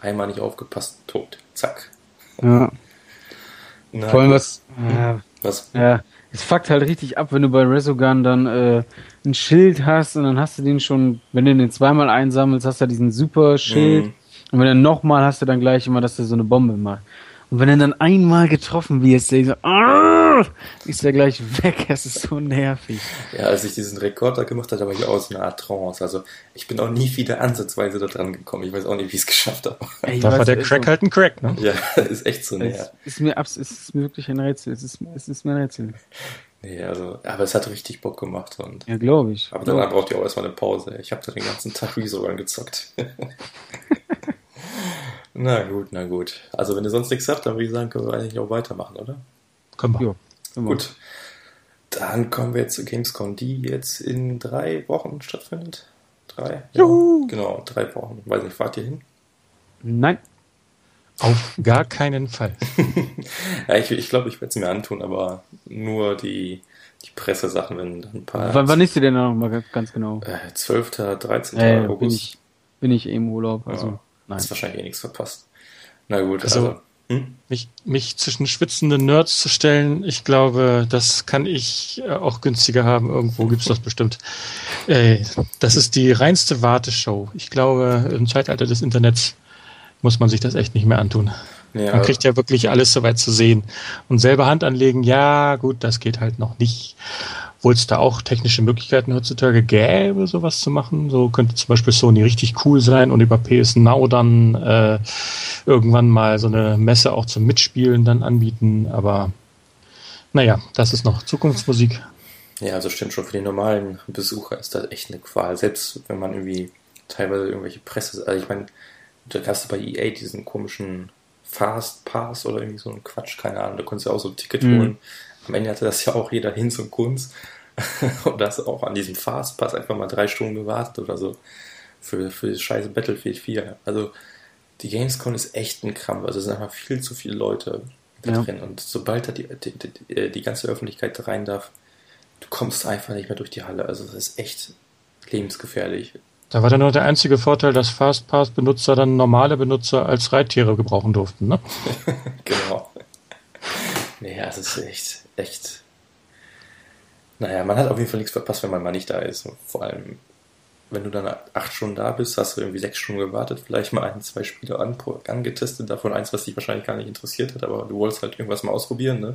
einmal nicht aufgepasst, tot. Zack. Ja. Na, Vor allem was. Ja, was? Ja, es fuckt halt richtig ab, wenn du bei Resogun dann äh, ein Schild hast und dann hast du den schon, wenn du den zweimal einsammelst, hast du diesen super Schild. Mhm. Und wenn du nochmal hast du dann gleich immer, dass der so eine Bombe macht. Und wenn du dann einmal getroffen wirst, denkst du, ah! Ist er gleich weg. Es ist so nervig. Ja, als ich diesen Rekord da gemacht habe, da war ich auch so eine Art Trance. Also ich bin auch nie wieder ansatzweise da dran gekommen. Ich weiß auch nicht, wie ich es geschafft habe. Ey, da war der Crack so. halt ein Crack, ne? Ja, ist echt so. Es ist mir, es ist mir wirklich ein Rätsel. Es ist, es ist mir ein Rätsel. Nee, also, aber es hat richtig Bock gemacht. Und ja, glaube ich. Aber dann braucht ihr auch erstmal eine Pause. Ich habe da den ganzen Tag Rezo gezockt. na gut, na gut. Also, wenn ihr sonst nichts habt, dann würde ich sagen, können wir eigentlich auch weitermachen, oder? Können wir. Ja, gut. Dann kommen wir jetzt zu Gamescom, die jetzt in drei Wochen stattfindet. Drei? Juhu. Ja, genau, drei Wochen. Weiß nicht, fahrt ihr hin? Nein. Auf gar keinen Fall. ja, ich glaube, ich, glaub, ich werde es mir antun, aber nur die, die Pressesachen, wenn dann ein paar. W wann ist sie denn noch mal ganz genau? Äh, 12., 13. Äh, August. Bin ich, bin ich im Urlaub, also ja, nein. Hast wahrscheinlich eh nichts verpasst. Na gut, also, also hm? mich, mich zwischen schwitzende Nerds zu stellen, ich glaube, das kann ich äh, auch günstiger haben. Irgendwo gibt es das bestimmt. Äh, das ist die reinste Warteshow. Ich glaube, im Zeitalter des Internets muss man sich das echt nicht mehr antun. Ja. Man kriegt ja wirklich alles soweit zu sehen. Und selber Hand anlegen, ja, gut, das geht halt noch nicht. Obwohl es da auch technische Möglichkeiten heutzutage gäbe, sowas zu machen. So könnte zum Beispiel Sony richtig cool sein und über PS Now dann äh, irgendwann mal so eine Messe auch zum Mitspielen dann anbieten. Aber naja, das ist noch Zukunftsmusik. Ja, also stimmt schon, für den normalen Besucher ist das echt eine Qual. Selbst wenn man irgendwie teilweise irgendwelche Presse, also ich meine, da hast du bei EA diesen komischen Fast Pass oder irgendwie so ein Quatsch, keine Ahnung. Da konntest du auch so ein Ticket mhm. holen. Am Ende hatte das ja auch jeder Hinz und Kunz. und da hast du auch an diesem Fast Pass einfach mal drei Stunden gewartet oder so. Für, für das scheiße Battlefield 4. Also, die Gamescom ist echt ein Krampf. Also, es sind einfach viel zu viele Leute da ja. drin. Und sobald da die, die, die, die ganze Öffentlichkeit rein darf, du kommst einfach nicht mehr durch die Halle. Also, das ist echt lebensgefährlich. Da war dann nur der einzige Vorteil, dass Fastpass-Benutzer dann normale Benutzer als Reittiere gebrauchen durften, ne? genau. Naja, es ist echt, echt. Naja, man hat auf jeden Fall nichts verpasst, wenn man mal nicht da ist. vor allem, wenn du dann acht Stunden da bist, hast du irgendwie sechs Stunden gewartet, vielleicht mal ein, zwei Spiele an, angetestet, davon eins, was dich wahrscheinlich gar nicht interessiert hat, aber du wolltest halt irgendwas mal ausprobieren, ne?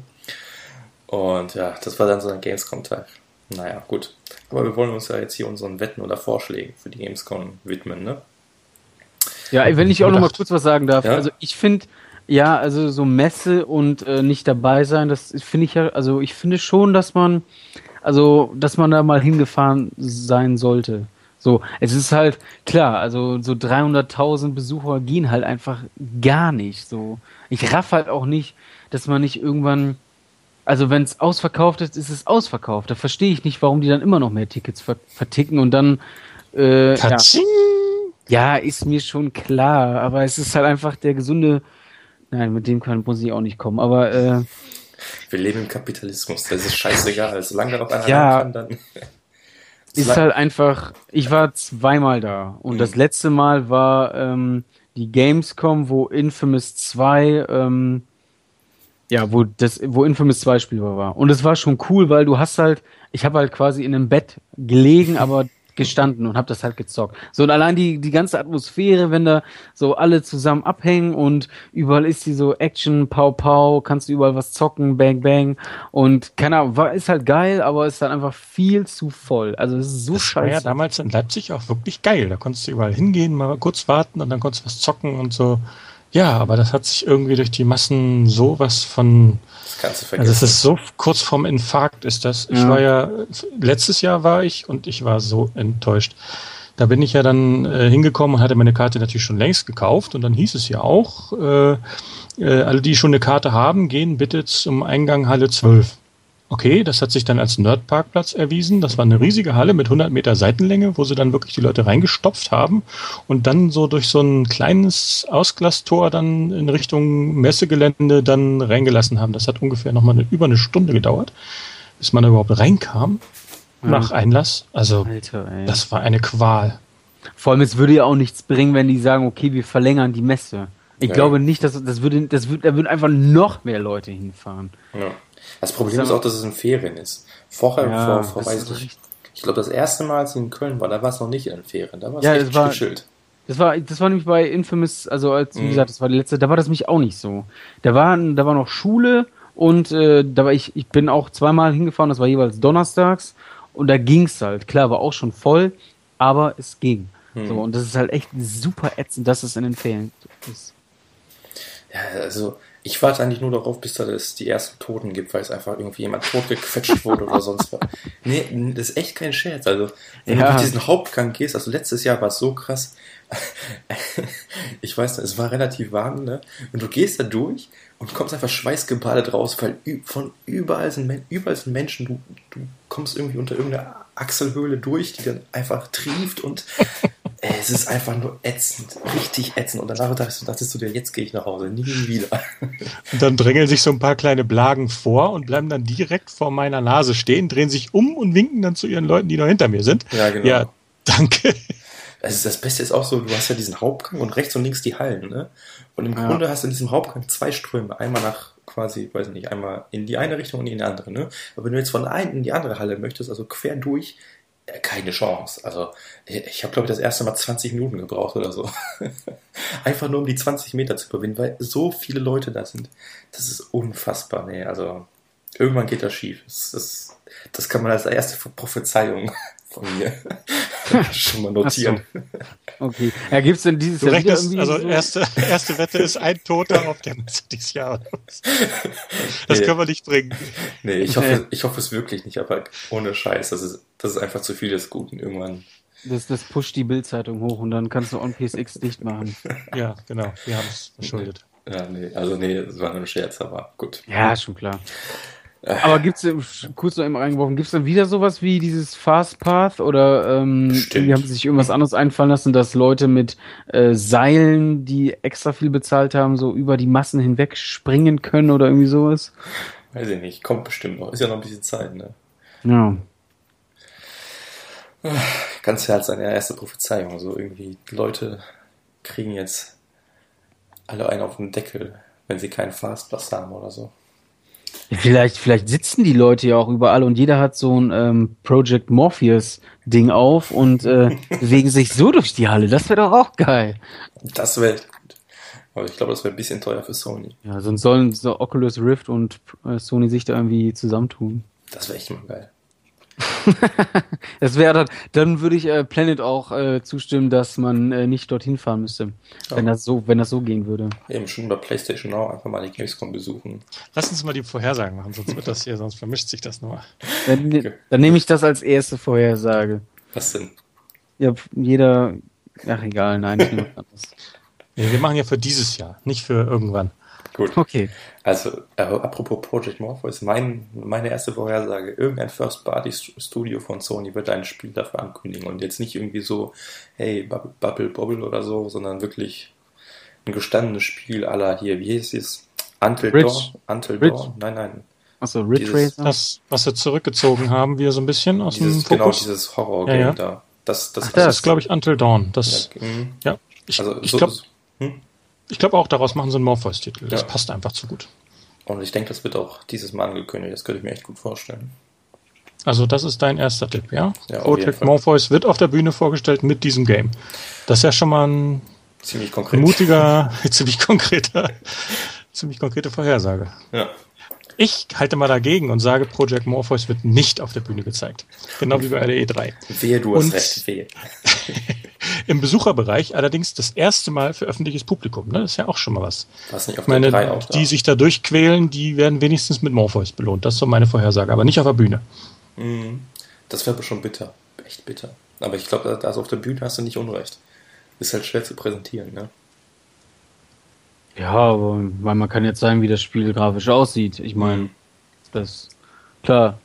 Und ja, das war dann so ein Gamescom-Tag. Naja, gut. Aber wir wollen uns ja jetzt hier unseren Wetten oder Vorschlägen für die Gamescom widmen, ne? Ja, wenn ich auch noch mal kurz was sagen darf. Ja? Also ich finde, ja, also so Messe und äh, nicht dabei sein, das finde ich ja, also ich finde schon, dass man, also, dass man da mal hingefahren sein sollte. So, es ist halt klar, also so 300.000 Besucher gehen halt einfach gar nicht. So, ich raff halt auch nicht, dass man nicht irgendwann also wenn es ausverkauft ist, ist es ausverkauft. Da verstehe ich nicht, warum die dann immer noch mehr Tickets verticken und dann äh, ja. ja, ist mir schon klar, aber es ist halt einfach der gesunde. Nein, mit dem kann muss ich auch nicht kommen, aber äh, wir leben im Kapitalismus, das ist scheißegal. Solange da noch einer ja, kann, dann. ist halt einfach, ich war zweimal da und mhm. das letzte Mal war ähm, die Gamescom, wo Infamous 2 ähm, ja, wo das, wo Infamous 2 spielbar war. Und es war schon cool, weil du hast halt, ich habe halt quasi in einem Bett gelegen, aber gestanden und habe das halt gezockt. So und allein die die ganze Atmosphäre, wenn da so alle zusammen abhängen und überall ist die so Action, Pau Pau, kannst du überall was zocken, Bang Bang und keine Ahnung, war ist halt geil, aber ist dann halt einfach viel zu voll. Also es ist so das scheiße. War ja damals in Leipzig auch wirklich geil. Da konntest du überall hingehen, mal kurz warten und dann konntest du was zocken und so. Ja, aber das hat sich irgendwie durch die Massen sowas von. Das kannst du vergessen. Also es ist so kurz vorm Infarkt ist das. Ich ja. war ja, letztes Jahr war ich und ich war so enttäuscht. Da bin ich ja dann äh, hingekommen und hatte meine Karte natürlich schon längst gekauft und dann hieß es ja auch, äh, äh, alle, die schon eine Karte haben, gehen bitte zum Eingang Halle 12. Okay, das hat sich dann als Nerdparkplatz erwiesen. Das war eine riesige Halle mit 100 Meter Seitenlänge, wo sie dann wirklich die Leute reingestopft haben und dann so durch so ein kleines Ausglastor dann in Richtung Messegelände dann reingelassen haben. Das hat ungefähr nochmal eine, über eine Stunde gedauert, bis man da überhaupt reinkam ja. nach Einlass. Also Alter, das war eine Qual. Vor allem, es würde ja auch nichts bringen, wenn die sagen, okay, wir verlängern die Messe. Ich ja. glaube nicht, dass das würde, das würde, da würden einfach noch mehr Leute hinfahren. Ja. Das Problem ist auch, dass es in Ferien ist. Vorher, ja, vor, vor weiß ich, ich glaube, das erste Mal, als ich in Köln war, da war es noch nicht in Ferien, da war es ja, echt war, geschillt. Das war, das war nämlich bei Infamous, also als, wie mhm. gesagt, das war die letzte, da war das mich auch nicht so. Da war, da war noch Schule und äh, da war ich, ich bin auch zweimal hingefahren, das war jeweils donnerstags und da ging's halt. Klar, war auch schon voll, aber es ging. Hm. So, und das ist halt echt super ätzend, dass es in den Ferien ist. Ja, also ich warte eigentlich nur darauf, bis da es die ersten Toten gibt, weil es einfach irgendwie jemand totgequetscht wurde oder sonst was. Nee, das ist echt kein Scherz. Also, wenn ja. du durch diesen Hauptgang gehst, also letztes Jahr war es so krass. ich weiß nicht, es war relativ warm, ne? Und du gehst da durch und kommst einfach schweißgebadet raus, weil von überall sind, überall sind Menschen, du, du kommst irgendwie unter irgendeiner Achselhöhle durch, die dann einfach trieft und es ist einfach nur ätzend, richtig ätzend. Und danach dachtest du, dachtest du dir, jetzt gehe ich nach Hause, nie wieder. Und dann drängeln sich so ein paar kleine Blagen vor und bleiben dann direkt vor meiner Nase stehen, drehen sich um und winken dann zu ihren Leuten, die noch hinter mir sind. Ja, genau. Ja, danke. Also das Beste ist auch so, du hast ja diesen Hauptgang und rechts und links die Hallen, ne? Und im ja. Grunde hast du in diesem Hauptgang zwei Ströme. Einmal nach quasi, weiß nicht, einmal in die eine Richtung und in die andere, ne? Aber wenn du jetzt von der einen in die andere Halle möchtest, also quer durch, keine Chance. Also ich habe, glaube ich, das erste Mal 20 Minuten gebraucht oder so. Einfach nur um die 20 Meter zu überwinden, weil so viele Leute da sind. Das ist unfassbar. Nee, also irgendwann geht das schief. Das, das, das kann man als erste Prophezeiung von mir schon mal notieren. So. Okay. Ja, gibt's denn dieses du Jahr rechnest, Also so? erste, erste Wette ist ein Toter auf der Messe dieses Jahr. Das nee. können wir nicht bringen. Nee, ich hoffe, ich hoffe es wirklich nicht, aber ohne Scheiß, das ist, das ist einfach zu viel des Guten irgendwann. Das, das pusht die Bildzeitung hoch und dann kannst du On PSX dicht machen. Ja, genau. Wir haben es verschuldet. Ja, nee, also nee, das war nur ein Scherz, aber gut. Ja, schon klar. Aber gibt's kurz noch eben reingeworfen, gibt's dann wieder sowas wie dieses Fast Path oder ähm, die haben sich irgendwas anderes einfallen lassen, dass Leute mit äh, Seilen, die extra viel bezahlt haben, so über die Massen hinweg springen können oder irgendwie sowas? Weiß ich nicht, kommt bestimmt noch. Ist ja noch ein bisschen Zeit, ne? Ja. Ganz ja als seine erste Prophezeiung. Also irgendwie, Leute kriegen jetzt alle einen auf den Deckel, wenn sie keinen Fastpass haben oder so. Vielleicht, vielleicht sitzen die Leute ja auch überall und jeder hat so ein ähm, Project Morpheus Ding auf und äh, bewegen sich so durch die Halle. Das wäre doch auch geil. Das wäre gut. Aber ich glaube, das wäre ein bisschen teuer für Sony. Ja, sonst sollen so Oculus Rift und äh, Sony sich da irgendwie zusammentun. Das wäre echt mal geil. das wäre dann, dann würde ich äh, Planet auch äh, zustimmen, dass man äh, nicht dorthin fahren müsste, ja. wenn das so, wenn das so gehen würde. Eben schon bei PlayStation Now einfach mal die Gamescom besuchen. Lass uns mal die Vorhersagen machen, sonst wird das hier, sonst vermischt sich das nur. Dann, okay. dann nehme ich das als erste Vorhersage. Was denn? Ja, jeder, ach egal, nein, ich nehme was anderes. Nee, wir machen ja für dieses Jahr, nicht für irgendwann. Gut. Okay. Also, äh, apropos Project Morpheus, mein, meine erste Vorhersage, irgendein First-Party-Studio von Sony wird ein Spiel dafür ankündigen und jetzt nicht irgendwie so, hey, Bubble Bobble oder so, sondern wirklich ein gestandenes Spiel aller hier, wie hieß es? Until Rich. Dawn? Until Rich. Dawn? Nein, nein. Achso, Ridge Racer? Das, was sie zurückgezogen haben, wir so ein bisschen aus dieses, dem genau, Fokus. Genau, dieses Horror-Game ja, ja. da. Das, das, Ach, das ist, glaube ich, Until Dawn. Das, ja, mhm. ja. ich, also, ich so, glaube... Hm? Ich glaube auch, daraus machen sie einen Morpheus-Titel. Das ja. passt einfach zu gut. Und ich denke, das wird auch dieses Mal angekündigt. Das könnte ich mir echt gut vorstellen. Also, das ist dein erster Tipp, ja? ja Project Morpheus wird auf der Bühne vorgestellt mit diesem Game. Das ist ja schon mal ein ziemlich konkret. mutiger, ziemlich konkreter, ziemlich konkrete Vorhersage. Ja. Ich halte mal dagegen und sage, Project Morpheus wird nicht auf der Bühne gezeigt. Genau wie bei der E3. Wehe, du hast und recht, wehe. Im Besucherbereich allerdings das erste Mal für öffentliches Publikum. Ne? Das ist ja auch schon mal was. Was nicht auf ich meine, der 3 auch die da. sich da durchquälen, die werden wenigstens mit Morpheus belohnt. Das ist so meine Vorhersage, aber nicht auf der Bühne. Mhm. Das wäre schon bitter. Echt bitter. Aber ich glaube, da auf der Bühne hast du nicht unrecht. Ist halt schwer zu präsentieren, ne? Ja, aber weil man kann jetzt sagen, wie das Spiel grafisch aussieht. Ich meine, mhm. das klar,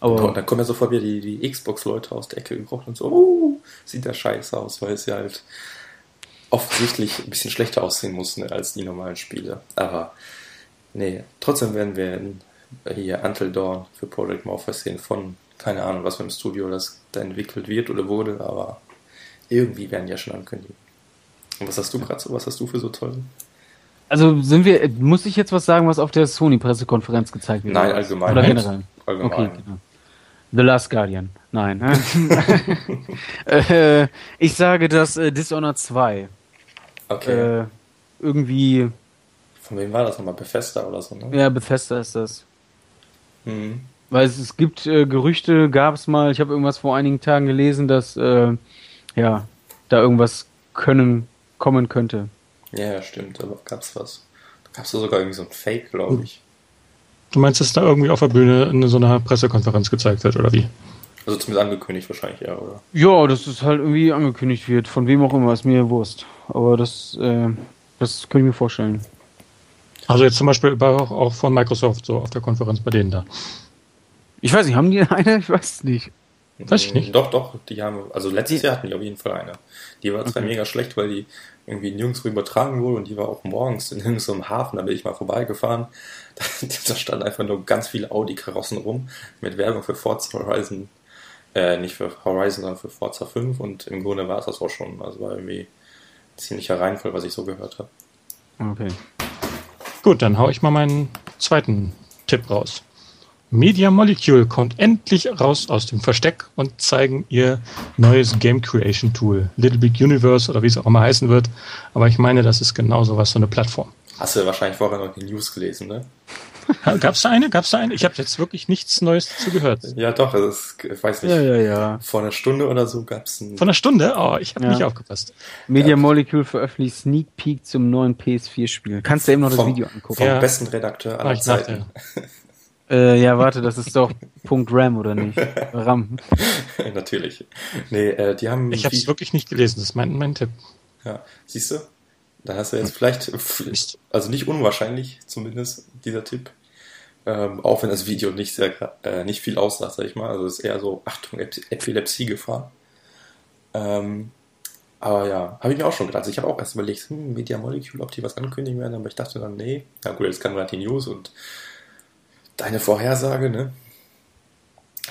aber dann kommen ja sofort wieder die, die Xbox-Leute aus der Ecke gebraucht und so, oh, sieht da scheiße aus, weil es ja halt offensichtlich ein bisschen schlechter aussehen muss ne, als die normalen Spiele. Aber nee, trotzdem werden wir hier Until Dawn für Project Morpheus sehen von, keine Ahnung, was für einem Studio das da entwickelt wird oder wurde, aber irgendwie werden ja schon ankündigen. Und was hast du gerade so, was hast du für so toll? Also sind wir, muss ich jetzt was sagen, was auf der Sony-Pressekonferenz gezeigt wird? Nein, allgemein. Oder generell? Allgemein. Okay, genau. The Last Guardian. Nein. äh, ich sage, dass äh, Dishonored 2 okay. äh, irgendwie Von wem war das nochmal? Bethesda oder so, ne? Ja, Bethesda ist das. Mhm. Weil es, es gibt Gerüchte, gab es mal, ich habe irgendwas vor einigen Tagen gelesen, dass ja, da irgendwas können, kommen könnte. Ja, stimmt, aber gab's was. Da gab's da sogar irgendwie so ein Fake, glaube ich. Du meinst, dass da irgendwie auf der Bühne in so einer Pressekonferenz gezeigt wird, oder wie? Also zumindest angekündigt wahrscheinlich, ja, oder? Ja, dass es halt irgendwie angekündigt wird, von wem auch immer, ist mir Wurst. Aber das, äh, das könnte ich mir vorstellen. Also jetzt zum Beispiel auch, auch von Microsoft, so auf der Konferenz bei denen da. Ich weiß nicht, haben die eine? Ich weiß es nicht. Weiß ich nicht. Doch, doch, die haben, also letztes Jahr hatten die auf jeden Fall eine. Die war zwar okay. mega schlecht, weil die irgendwie nirgendwo übertragen wurde und die war auch morgens in irgendeinem Hafen, da bin ich mal vorbeigefahren. Da, da stand einfach nur ganz viele Audi-Karossen rum mit Werbung für Forza Horizon, äh, nicht für Horizon, sondern für Forza 5 und im Grunde war es das auch schon. Also war irgendwie ziemlicher Reinfall, was ich so gehört habe. Okay. Gut, dann hau ich mal meinen zweiten Tipp raus. Media Molecule kommt endlich raus aus dem Versteck und zeigen ihr neues Game Creation Tool. Little Big Universe oder wie es auch immer heißen wird. Aber ich meine, das ist genauso was, so eine Plattform. Hast du wahrscheinlich vorher noch die News gelesen, ne? Gab es da eine? Gab es da eine? Ich habe jetzt wirklich nichts Neues dazu gehört. Ja, doch, also ist, ich weiß nicht. Ja, ja, ja. Vor einer Stunde oder so gab es ein. Vor einer Stunde? Oh, ich habe ja. nicht aufgepasst. Media ja. Molecule veröffentlicht Sneak Peek zum neuen PS4-Spiel. Kannst du eben noch das Video angucken? Vom ja. besten Redakteur aller Zeiten. Äh, ja, warte, das ist doch Punkt RAM oder nicht? RAM. Natürlich. Nee, äh, die haben. Ich habe es wirklich nicht gelesen, das ist mein, mein Tipp. Ja, siehst du? Da hast du jetzt vielleicht, also nicht unwahrscheinlich zumindest, dieser Tipp. Ähm, auch wenn das Video nicht sehr, äh, nicht viel aussagt, sag ich mal. Also es ist eher so, Achtung, Epilepsie-Gefahr. Ähm, aber ja, habe ich mir auch schon gedacht. Also ich habe auch erst überlegt, hm, Media Molecule, ob die was ankündigen werden, aber ich dachte dann, nee, na gut, jetzt kann gerade die News und deine Vorhersage, ne?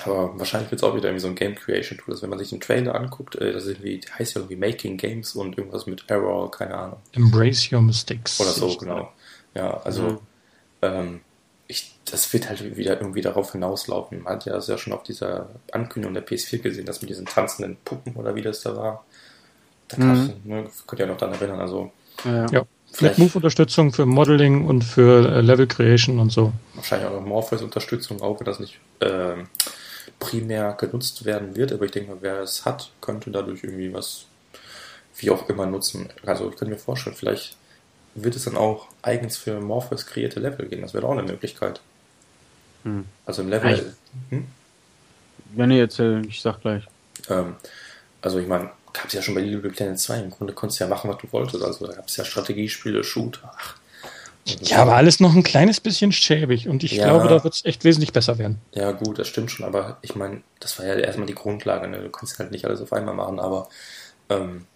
Aber wahrscheinlich wird es auch wieder irgendwie so ein Game Creation Tool. Also wenn man sich den Trailer anguckt, äh, das ist irgendwie, heißt ja irgendwie Making Games und irgendwas mit Error, keine Ahnung. Embrace Your Mistakes. Oder so, genau. Ja, also mhm. ähm, ich, das wird halt wieder irgendwie darauf hinauslaufen. Man hat ja das ja schon auf dieser Ankündigung der PS4 gesehen, dass mit diesen tanzenden Puppen oder wie das da war. Da mhm. ne, könnt ihr ja noch daran erinnern. Also ja. ja. Vielleicht Move-Unterstützung für Modeling und für äh, Level Creation und so. Wahrscheinlich auch Morpheus-Unterstützung, auch wenn das nicht äh, primär genutzt werden wird. Aber ich denke mal, wer es hat, könnte dadurch irgendwie was, wie auch immer, nutzen. Also ich könnte mir vorstellen, vielleicht wird es dann auch eigens für Morpheus kreierte Level gehen. Das wäre auch eine Möglichkeit. Hm. Also im Level. Hm? Ja, nee, erzähl, ich sag gleich. Ähm, also ich meine, gab es ja schon bei Little Big Planet 2. Im Grunde konntest du ja machen, was du wolltest. Also da gab es ja Strategiespiele, Shooter. Ach, ja, aber alles noch ein kleines bisschen schäbig und ich ja, glaube, da wird es echt wesentlich besser werden. Ja, gut, das stimmt schon, aber ich meine, das war ja erstmal die Grundlage. Ne? Du kannst halt nicht alles auf einmal machen, aber ähm,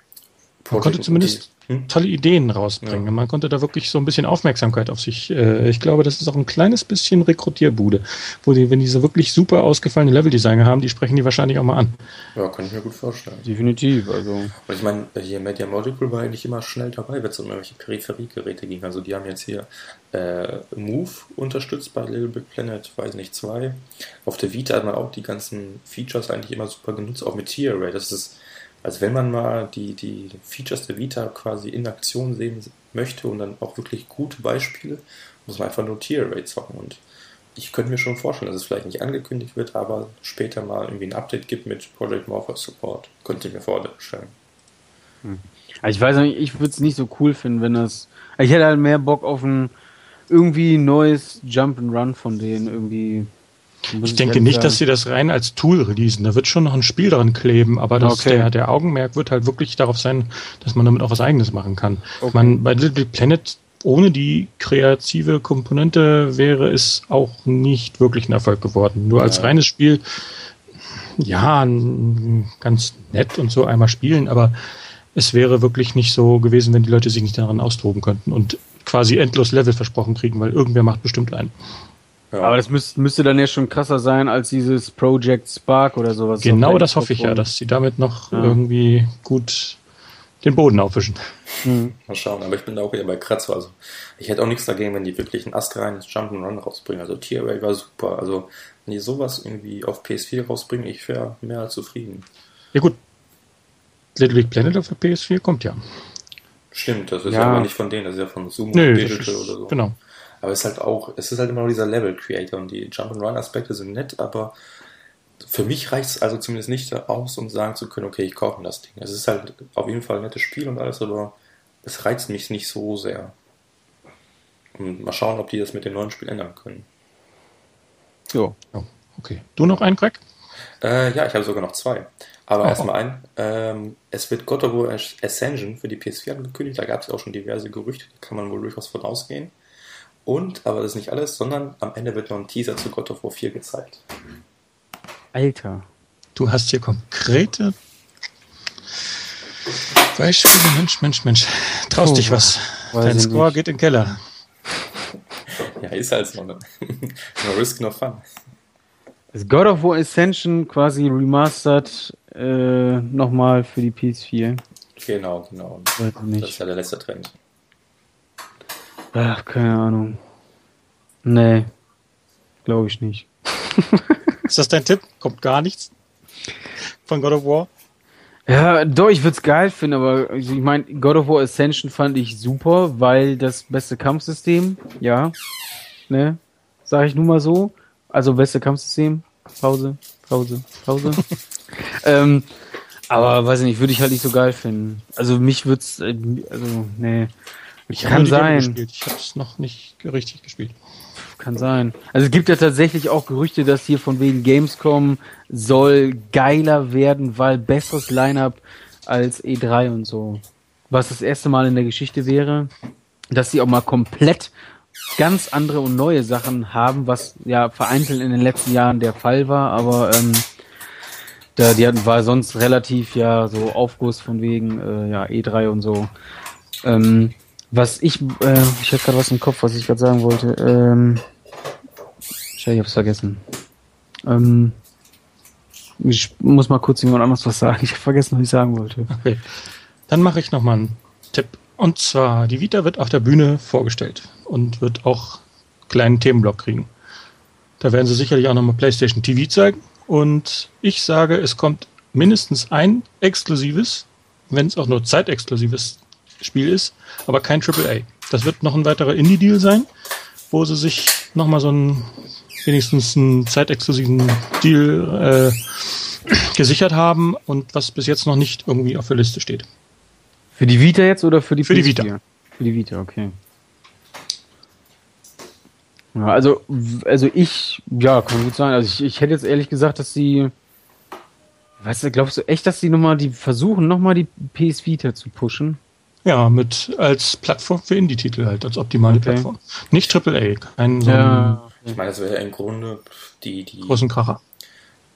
man konnte zumindest hm? tolle Ideen rausbringen. Ja. Man konnte da wirklich so ein bisschen Aufmerksamkeit auf sich. Äh, ich glaube, das ist auch ein kleines bisschen Rekrutierbude, wo die, wenn die so wirklich super ausgefallene Leveldesigner haben, die sprechen die wahrscheinlich auch mal an. Ja, kann ich mir gut vorstellen. Definitiv. Also. Und ich meine, hier Media Molecule war eigentlich immer schnell dabei, wenn es um irgendwelche Peripheriegeräte ging. Also die haben jetzt hier äh, Move unterstützt bei Little Big Planet, weiß nicht, 2. Auf der Vita hat man auch die ganzen Features eigentlich immer super genutzt, auch mit T-Array. Das ist also wenn man mal die, die Features der Vita quasi in Aktion sehen möchte und dann auch wirklich gute Beispiele, muss man einfach nur Tier-Array zocken. Und ich könnte mir schon vorstellen, dass es vielleicht nicht angekündigt wird, aber später mal irgendwie ein Update gibt mit Project Morpheus Support. Könnte ich mir vorstellen. Hm. Also ich weiß nicht, ich würde es nicht so cool finden, wenn das. Ich hätte halt mehr Bock auf ein irgendwie neues Jump and Run von denen irgendwie ich denke nicht, dass sie das rein als Tool releasen. Da wird schon noch ein Spiel dran kleben, aber das, okay. der, der Augenmerk wird halt wirklich darauf sein, dass man damit auch was Eigenes machen kann. Okay. Man, bei Little Planet ohne die kreative Komponente wäre es auch nicht wirklich ein Erfolg geworden. Nur als ja. reines Spiel, ja, ganz nett und so einmal spielen, aber es wäre wirklich nicht so gewesen, wenn die Leute sich nicht daran austoben könnten und quasi endlos Level versprochen kriegen, weil irgendwer macht bestimmt einen. Ja. Aber das müsste, müsste dann ja schon krasser sein als dieses Project Spark oder sowas. Genau das hoffe ich ja, dass sie damit noch ja. irgendwie gut den Boden aufwischen. Mhm. Mal schauen, aber ich bin da auch wieder bei Kratzer. Also ich hätte auch nichts dagegen, wenn die wirklich ein astreines Jump'n'Run rausbringen. Also Tierway war super. Also wenn die sowas irgendwie auf PS4 rausbringen, ich wäre mehr als zufrieden. Ja gut. Little Big Planet auf der PS4 kommt ja. Stimmt, das ist Ja. aber nicht von denen, das ist ja von Zoom Nö, oder so. genau. Aber es ist halt auch, es ist halt immer noch dieser Level-Creator und die Jump-and-Run-Aspekte sind nett, aber für mich reicht es also zumindest nicht aus, um sagen zu können, okay, ich kaufe mir das Ding. Es ist halt auf jeden Fall ein nettes Spiel und alles, aber es reizt mich nicht so sehr. Und mal schauen, ob die das mit dem neuen Spiel ändern können. Jo. Ja, okay. Du noch einen Crack? Äh, ja, ich habe sogar noch zwei. Aber Oh. erstmal ein. Ähm, es wird God of War Ascension für die PS4 angekündigt. Da gab es auch schon diverse Gerüchte. Da kann man wohl durchaus von ausgehen. Und, aber das ist nicht alles, sondern am Ende wird noch ein Teaser zu God of War 4 gezeigt. Alter. Du hast hier konkrete Beispiele. Mensch, Mensch, Mensch. Traust Oh, dich was. Dein Score nicht. geht in den Keller. Ja, ist halt so. Ne? no risk, no fun. Ist God of War Ascension quasi remastered äh, nochmal für die PS4? Genau, genau. Das ist ja der letzte Trend. Ach, keine Ahnung. Nee. Glaube ich nicht. Ist das dein Tipp? Kommt gar nichts von God of War? Ja, doch, ich würde es geil finden, aber also ich meine, God of War Ascension fand ich super, weil das beste Kampfsystem, ja, ne, sag ich nun mal so. Also beste Kampfsystem, Pause, Pause, Pause. ähm, aber weiß ich nicht, würde ich halt nicht so geil finden. Also mich würd's, äh, also, nee, Ich Kann sein. Gespielt. Ich habe es noch nicht richtig gespielt. kann sein. Also es gibt ja tatsächlich auch Gerüchte, dass hier von wegen Gamescom soll geiler werden, weil besseres Line-up als E3 und so. Was das erste Mal in der Geschichte wäre, dass sie auch mal komplett ganz andere und neue Sachen haben, was ja vereinzelt in den letzten Jahren der Fall war, aber ähm, da die hatten, war sonst relativ ja so Aufguss von wegen äh, ja E3 und so. Ähm, was ich, äh, ich hatte gerade was im Kopf, was ich gerade sagen wollte. Ähm, ich hab's vergessen. Ähm, ich muss mal kurz jemand anderes was sagen. Ich habe vergessen, was ich sagen wollte. Okay. Dann mache ich nochmal einen Tipp. Und zwar, die Vita wird auf der Bühne vorgestellt und wird auch einen kleinen Themenblock kriegen. Da werden sie sicherlich auch nochmal PlayStation TV zeigen. Und ich sage, es kommt mindestens ein exklusives, wenn es auch nur zeitexklusives Spiel ist, aber kein AAA. Das wird noch ein weiterer Indie-Deal sein, wo sie sich nochmal so einen, wenigstens einen zeitexklusiven Deal äh, gesichert haben und was bis jetzt noch nicht irgendwie auf der Liste steht. Für die Vita jetzt oder für die Für die PS4? Vita. Für die Vita, okay. Ja, also, also ich, ja, kann gut sein. Also ich, ich hätte jetzt ehrlich gesagt, dass sie, weißt du, glaubst du echt, dass sie nochmal die versuchen, nochmal die PS Vita zu pushen? Ja, mit als Plattform für Indie-Titel halt, als optimale Okay. Plattform. Nicht AAA, keinen so Ja. Ich meine, das wäre ja im Grunde die, die großen Kracher.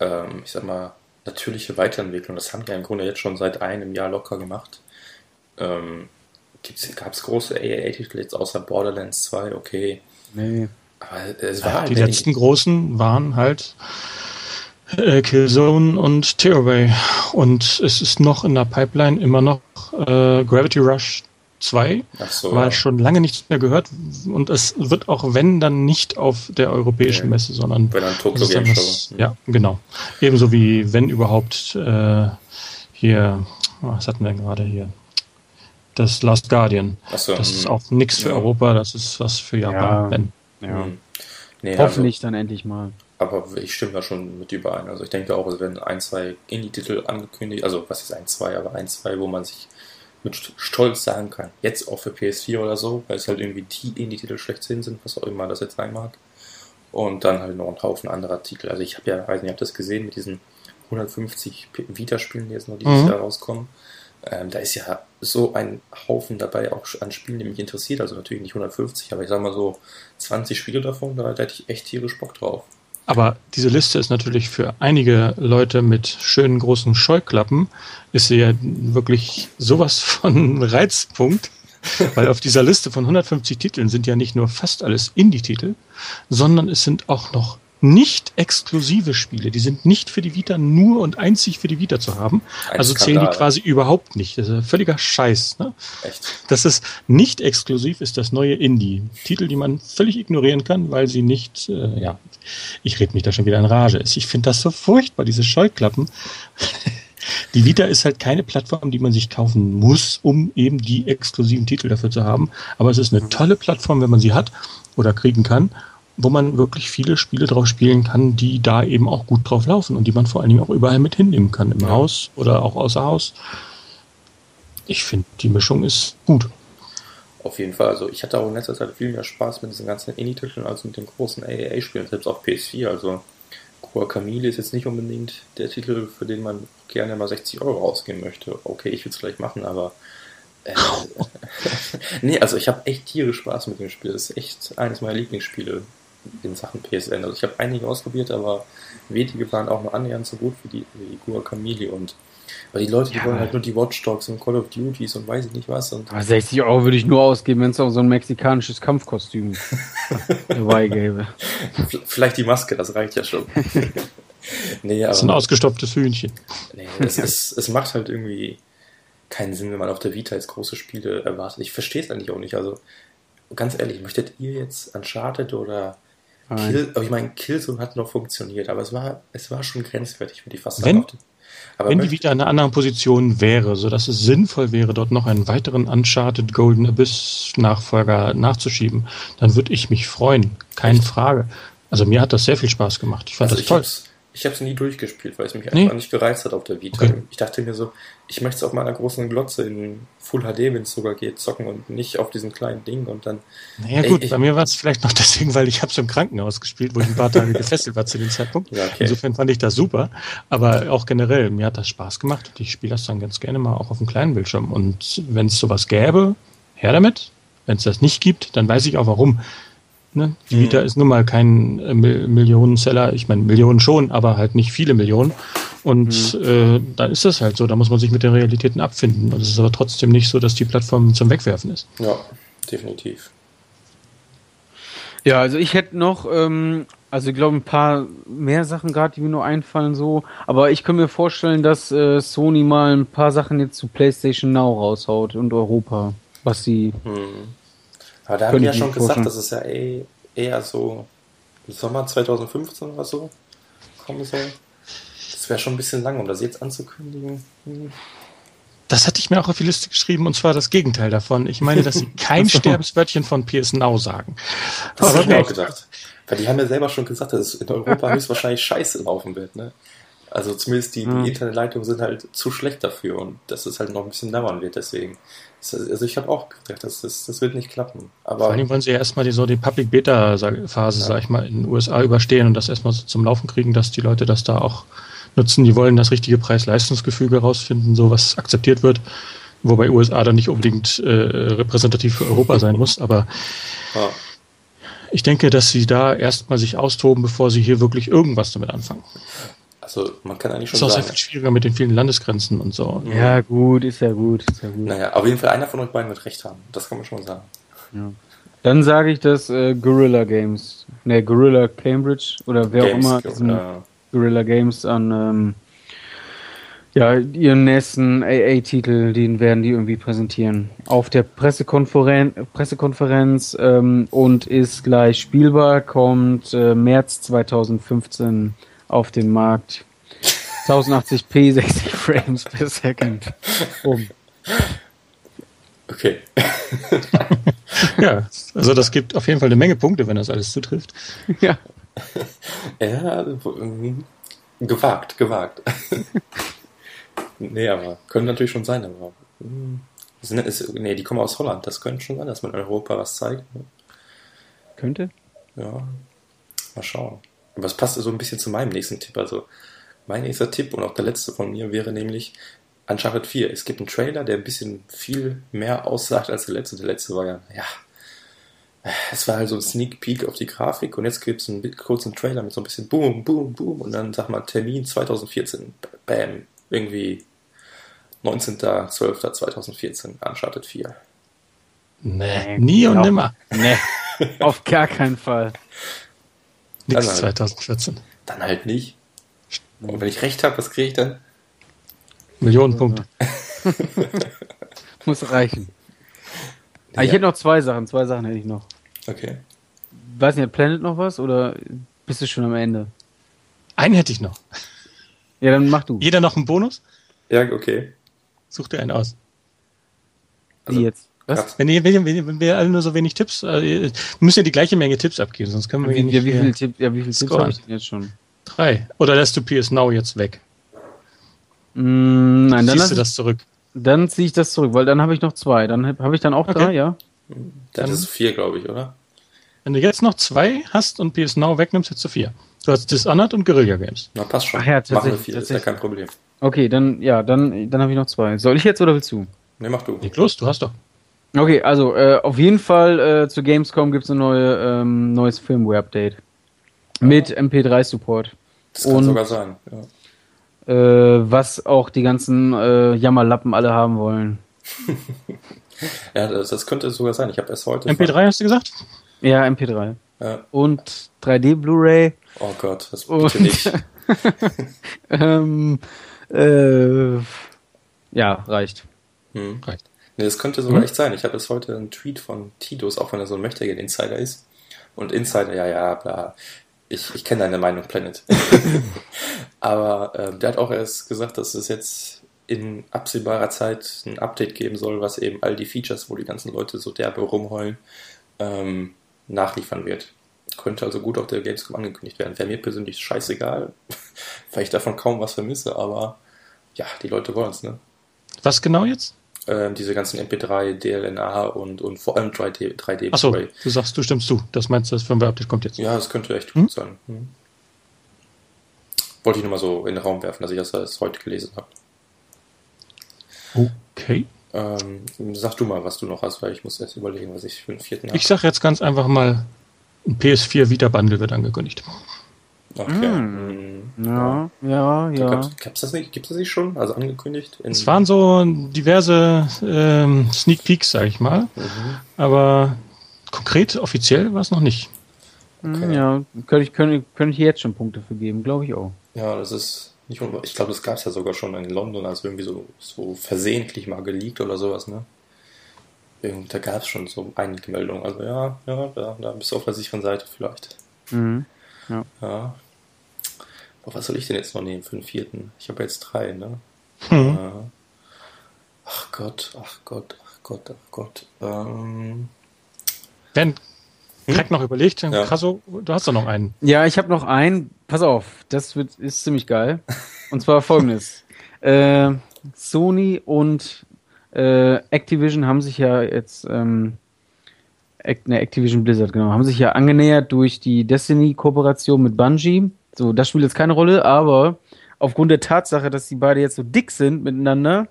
ähm, ich sag mal, natürliche Weiterentwicklung. Das haben die ja im Grunde jetzt schon seit einem Jahr locker gemacht. Ähm, Gab es große AAA-Titel jetzt außer Borderlands 2? Okay. Nee. Aber es war Ja, halt die letzten großen waren halt äh, Killzone und Tearaway. Und es ist noch in der Pipeline immer noch äh, Gravity Rush 2, Ach so, weil ja. schon lange nichts mehr gehört. Und es wird auch, wenn, dann nicht auf der europäischen. Messe, sondern Bei einer das Tokyo dann Game Show. Ja, genau. Ebenso wie, wenn überhaupt, äh, hier, was hatten wir denn gerade hier? Das Last Guardian. Ach so, Das ist hm. auch nichts für Ja. Europa, das ist was für Japan. Ja. Wenn. Ja. Hm. Nee, also, Hoffentlich dann endlich mal. aber ich stimme da schon mit überein. Also ich denke auch, es werden ein, zwei Indie-Titel angekündigt. Also was ist ein, zwei, aber ein, zwei, wo man sich mit St- Stolz sagen kann. Jetzt auch für PS4 oder so, weil es halt irgendwie die Indie-Titel schlechthin sind, was auch immer das jetzt sein mag. Und dann halt noch ein Haufen anderer Titel. Also ich habe ja, weiß nicht, habt das gesehen mit diesen 150 P- Vita-Spielen, die jetzt noch dieses Mhm. Jahr rauskommen. Ähm, da ist ja so ein Haufen dabei auch an Spielen, die mich interessiert. Also natürlich nicht 150, aber ich sag mal so 20 Spiele davon, da, da hätte ich echt tierisch Bock drauf. Aber diese Liste ist natürlich für einige Leute mit schönen großen Scheuklappen, ist sie ja wirklich sowas von Reizpunkt, weil auf dieser Liste von 150 Titeln sind ja nicht nur fast alles Indie-Titel, sondern es sind auch noch nicht exklusive Spiele. Die sind nicht für die Vita nur und einzig für die Vita zu haben. Ein also zählen die Skandal. quasi überhaupt nicht. Das ist ja völliger Scheiß. Ne? Echt. Das ist nicht exklusiv, ist das neue Indie. Titel, die man völlig ignorieren kann, weil sie nicht, äh, ja, ich rede mich da schon wieder in Rage. Ich finde das so furchtbar, diese Scheuklappen. Die Vita ist halt keine Plattform, die man sich kaufen muss, um eben die exklusiven Titel dafür zu haben. Aber es ist eine tolle Plattform, wenn man sie hat oder kriegen kann, wo man wirklich viele Spiele drauf spielen kann, die da eben auch gut drauf laufen und die man vor allen Dingen auch überall mit hinnehmen kann, im ja. Haus oder auch außer Haus. Ich finde, die Mischung ist gut. Auf jeden Fall. Also ich hatte auch in letzter Zeit viel mehr Spaß mit diesen ganzen Indie-Titeln als mit den großen AAA-Spielen, selbst auf PS4. Also Guacamole ist jetzt nicht unbedingt der Titel, für den man gerne mal 60 Euro ausgeben möchte. Okay, ich will es vielleicht machen, aber äh, nee, also ich habe echt tierisch Spaß mit dem Spiel. Das ist echt eines meiner Lieblingsspiele in Sachen PSN. Also ich habe einige ausprobiert, aber wenige waren auch nur annähernd so gut wie die, wie Guacamole und weil die Leute, die ja, wollen halt nur die Watchdogs und Call of Duties und weiß ich nicht was. Und 60 Euro würde ich nur ausgeben, wenn es auch so ein mexikanisches Kampfkostüm dabei gäbe. Vielleicht die Maske, das reicht ja schon. nee, aber, das ist ein ausgestopftes Hühnchen. Nee, es, es, es macht halt irgendwie keinen Sinn, wenn man auf der Vita jetzt große Spiele erwartet. Ich verstehe es eigentlich auch nicht. Also ganz ehrlich, möchtet ihr jetzt Uncharted oder Kill, aber ich meine, Killzone hat noch funktioniert, aber es war, es war schon grenzwertig, würde ich fast sagen. Aber Wenn die wieder in einer anderen Position wäre, sodass es sinnvoll wäre, dort noch einen weiteren Uncharted Golden Abyss Nachfolger nachzuschieben, dann würde ich mich freuen. Keine? Frage. Also mir hat das sehr viel Spaß gemacht. Ich fand also das toll. Ich habe es nie durchgespielt, weil es mich nee. einfach nicht gereizt hat auf der Vita. Okay. Ich dachte mir so, ich möchte es auf meiner großen Glotze in Full HD, wenn es sogar geht, zocken und nicht auf diesem kleinen Ding und dann. Naja ey, gut, ich, bei mir war es vielleicht noch deswegen, weil ich habe es im Krankenhaus gespielt, wo ich ein paar Tage gefesselt war zu dem Zeitpunkt. Ja, okay. Insofern fand ich das super. Aber auch generell, mir hat das Spaß gemacht und ich spiele das dann ganz gerne mal auch auf dem kleinen Bildschirm. Und wenn es sowas gäbe, her damit. Wenn es das nicht gibt, dann weiß ich auch warum. Ne? Die Vita mhm. ist nun mal kein äh, Millionenseller. Ich meine, Millionen schon, aber halt nicht viele Millionen. Und mhm. äh, dann ist das halt so. Da muss man sich mit den Realitäten abfinden. Und es ist aber trotzdem nicht so, dass die Plattform zum Wegwerfen ist. Ja, definitiv. Ja, also ich hätte noch, ähm, also ich glaube ein paar mehr Sachen gerade, die mir nur einfallen so. Aber ich kann mir vorstellen, dass äh, Sony mal ein paar Sachen jetzt zu PlayStation Now raushaut und Europa, was sie mhm aber da haben die ja schon gesagt, dass es ja eh, eher so Sommer 2015 oder so kommen soll. Das wäre schon ein bisschen lang, um das jetzt anzukündigen. Hm. Das hatte ich mir auch auf die Liste geschrieben und zwar das Gegenteil davon. Ich meine, dass sie kein Sterbenswörtchen von PS Now sagen. Das habe ich mir auch gedacht. Weil die haben ja selber schon gesagt, dass es in Europa höchstwahrscheinlich scheiße laufen wird. Ne? Also zumindest die, die mhm. Internetleitungen sind halt zu schlecht dafür und dass es halt noch ein bisschen dauern wird. Deswegen also ich habe auch gedacht, das, das, das wird nicht klappen. Aber Vor allem wollen sie ja erstmal die, so die Public Beta-Phase, ja. sag ich mal, in den USA überstehen und das erstmal so zum Laufen kriegen, dass die Leute das da auch nutzen. Die wollen das richtige Preis-Leistungsgefüge herausfinden, so was akzeptiert wird. Wobei USA dann nicht unbedingt äh, repräsentativ für Europa sein muss, aber ja. ich denke, dass sie da erstmal sich austoben, bevor sie hier wirklich irgendwas damit anfangen. Also man kann eigentlich schon sagen. Ist auch sehr viel schwieriger mit den vielen Landesgrenzen und so. Ja, gut, ist ja gut, ist ja gut. Naja, auf jeden Fall einer von euch beiden wird recht haben. Das kann man schon sagen. Ja. Dann sage ich, dass äh, Gorilla Games, ne, Gorilla Cambridge oder wer Games, auch immer, diesen ja. Gorilla Games an ähm, ja, ihren nächsten AA-Titel, den werden die irgendwie präsentieren. Auf der Pressekonferenz, Pressekonferenz ähm, und ist gleich spielbar, kommt äh, März 2015 auf den Markt. 1080p, 60 Frames per Second. Um. Okay. ja, also das gibt auf jeden Fall eine Menge Punkte, wenn das alles zutrifft. Ja. Ja, gewagt, gewagt. nee, aber können natürlich schon sein, aber. Sind, ist, nee, die kommen aus Holland. Das könnte schon sein, dass man in Europa was zeigt. Ne? Könnte? Ja. Mal schauen. Es passt so ein bisschen zu meinem nächsten Tipp. Also, mein nächster Tipp und auch der letzte von mir wäre nämlich Uncharted 4. Es gibt einen Trailer, der ein bisschen viel mehr aussagt als der letzte. Der letzte war ja, ja, es war halt so ein Sneak Peek auf die Grafik und jetzt gibt es einen kurzen Trailer mit so ein bisschen Boom, Boom, Boom und dann sag mal Termin 2014. Bam. Irgendwie 19.12.2014. Uncharted 4. Nee, nie und nimmer. Nee, auf gar keinen Fall. Nix halt, 2014. Dann halt nicht. Und wenn ich recht habe, was kriege ich dann? Millionen Punkte. Muss reichen. Ja. Ich hätte noch zwei Sachen. Zwei Sachen hätte ich noch. Okay. Weiß nicht, hat Planet noch was oder bist du schon am Ende? Einen hätte ich noch. Ja, dann mach du. Jeder noch einen Bonus? Ja, okay. Such dir einen aus. Also, Wie jetzt? Was? Wenn, ihr, wenn, wenn wir alle nur so wenig Tipps, äh, müssen ja die gleiche Menge Tipps abgeben, sonst können wir wie, nicht. Ja, wie viele Tipp, ja, wie viele Tipps habe ich denn jetzt schon? Drei. Oder lässt du PS Now jetzt weg? Mm, nein, dann ziehst du das zurück. Dann ziehe ich das zurück, weil dann habe ich noch zwei. Dann habe hab ich dann auch okay. drei, ja. Das ist vier, glaube ich, oder? Wenn du jetzt noch zwei hast und PS Now wegnimmst, hättest du vier. Du hast Dishonored und Guerilla Games. Na, passt schon. Ach ja, Machen wir vier, ist ja kein Problem. Okay, dann, ja, dann, dann habe ich noch zwei. Soll ich jetzt oder willst du? Ne, mach du. Leg los, du hast doch. Okay, also äh, auf jeden Fall äh, zu Gamescom gibt es ein neue, ähm, neues Firmware-Update. Ja. Mit MP3-Support. Das kann Und, sogar sein, ja. äh, was auch die ganzen äh, Jammerlappen alle haben wollen. ja, das, das, könnte sogar sein. Ich habe erst heute. MP3 mal... hast du gesagt? Ja, MP3. Ja. Und 3D Blu-ray. Oh Gott, das bitte nicht. ähm, äh, ja, reicht. Hm. Reicht. Nee, das könnte sogar hm? echt sein. Ich habe jetzt heute einen Tweet von Titus, auch wenn er so ein mächtiger Insider ist. Und Insider, ja, ja, bla. Ich, ich kenne deine Meinung, Planet. Aber äh, der hat auch erst gesagt, dass es jetzt in absehbarer Zeit ein Update geben soll, was eben all die Features, wo die ganzen Leute so derbe rumheulen, ähm, nachliefern wird. Könnte also gut auf der Gamescom angekündigt werden. Wäre mir persönlich scheißegal, weil ich davon kaum was vermisse, aber ja, die Leute wollen es, ne? Was genau jetzt? Ähm, diese ganzen MP3, DLNA und, und vor allem 3D. 3D Achso, du sagst, du stimmst zu. Das meinst du, das Firmware-Update kommt jetzt. Ja, das könnte echt hm? gut sein. Hm. Wollte ich nur mal so in den Raum werfen, dass ich das heute gelesen habe. Okay. Ähm, sag du mal, was du noch hast, weil ich muss erst überlegen, was ich für den vierten habe. Ich sag jetzt ganz einfach mal, ein PS4 Vita Bundle wird angekündigt. Okay. Mm. Ja, ja, ja. Gab's, das nicht, gibt es das nicht schon? Also angekündigt? es waren so diverse ähm, Sneak Peeks, sag ich mal. Mhm. Aber konkret, offiziell war es noch nicht. Okay. Ja, könnte ich, könnte, könnte ich jetzt schon Punkte für geben, glaube ich auch. Ja, das ist nicht Ich glaube, das gab es ja sogar schon in London, als irgendwie so, so versehentlich mal geleakt oder sowas, ne? Da gab es schon so einige Meldungen. Also ja, ja, da, da bist du auf der sicheren Seite vielleicht. Mhm. Ja. ja. Aber was soll ich denn jetzt noch nehmen für den vierten? Ich habe jetzt drei, ne? Mhm. Ja. Ach Gott, ach Gott, ach Gott, ach Gott. Ähm. Ben, hm? noch überlegt, ja. Krasso, du hast doch noch einen. Ja, ich habe noch einen. Pass auf, das wird, ist ziemlich geil. Und zwar folgendes. äh, Sony und äh, Activision haben sich ja jetzt, ähm, ne, Activision Blizzard, genau, haben sich ja angenähert durch die Destiny-Kooperation mit Bungie. So, das spielt jetzt keine Rolle, aber aufgrund der Tatsache, dass die beide jetzt so dick sind miteinander,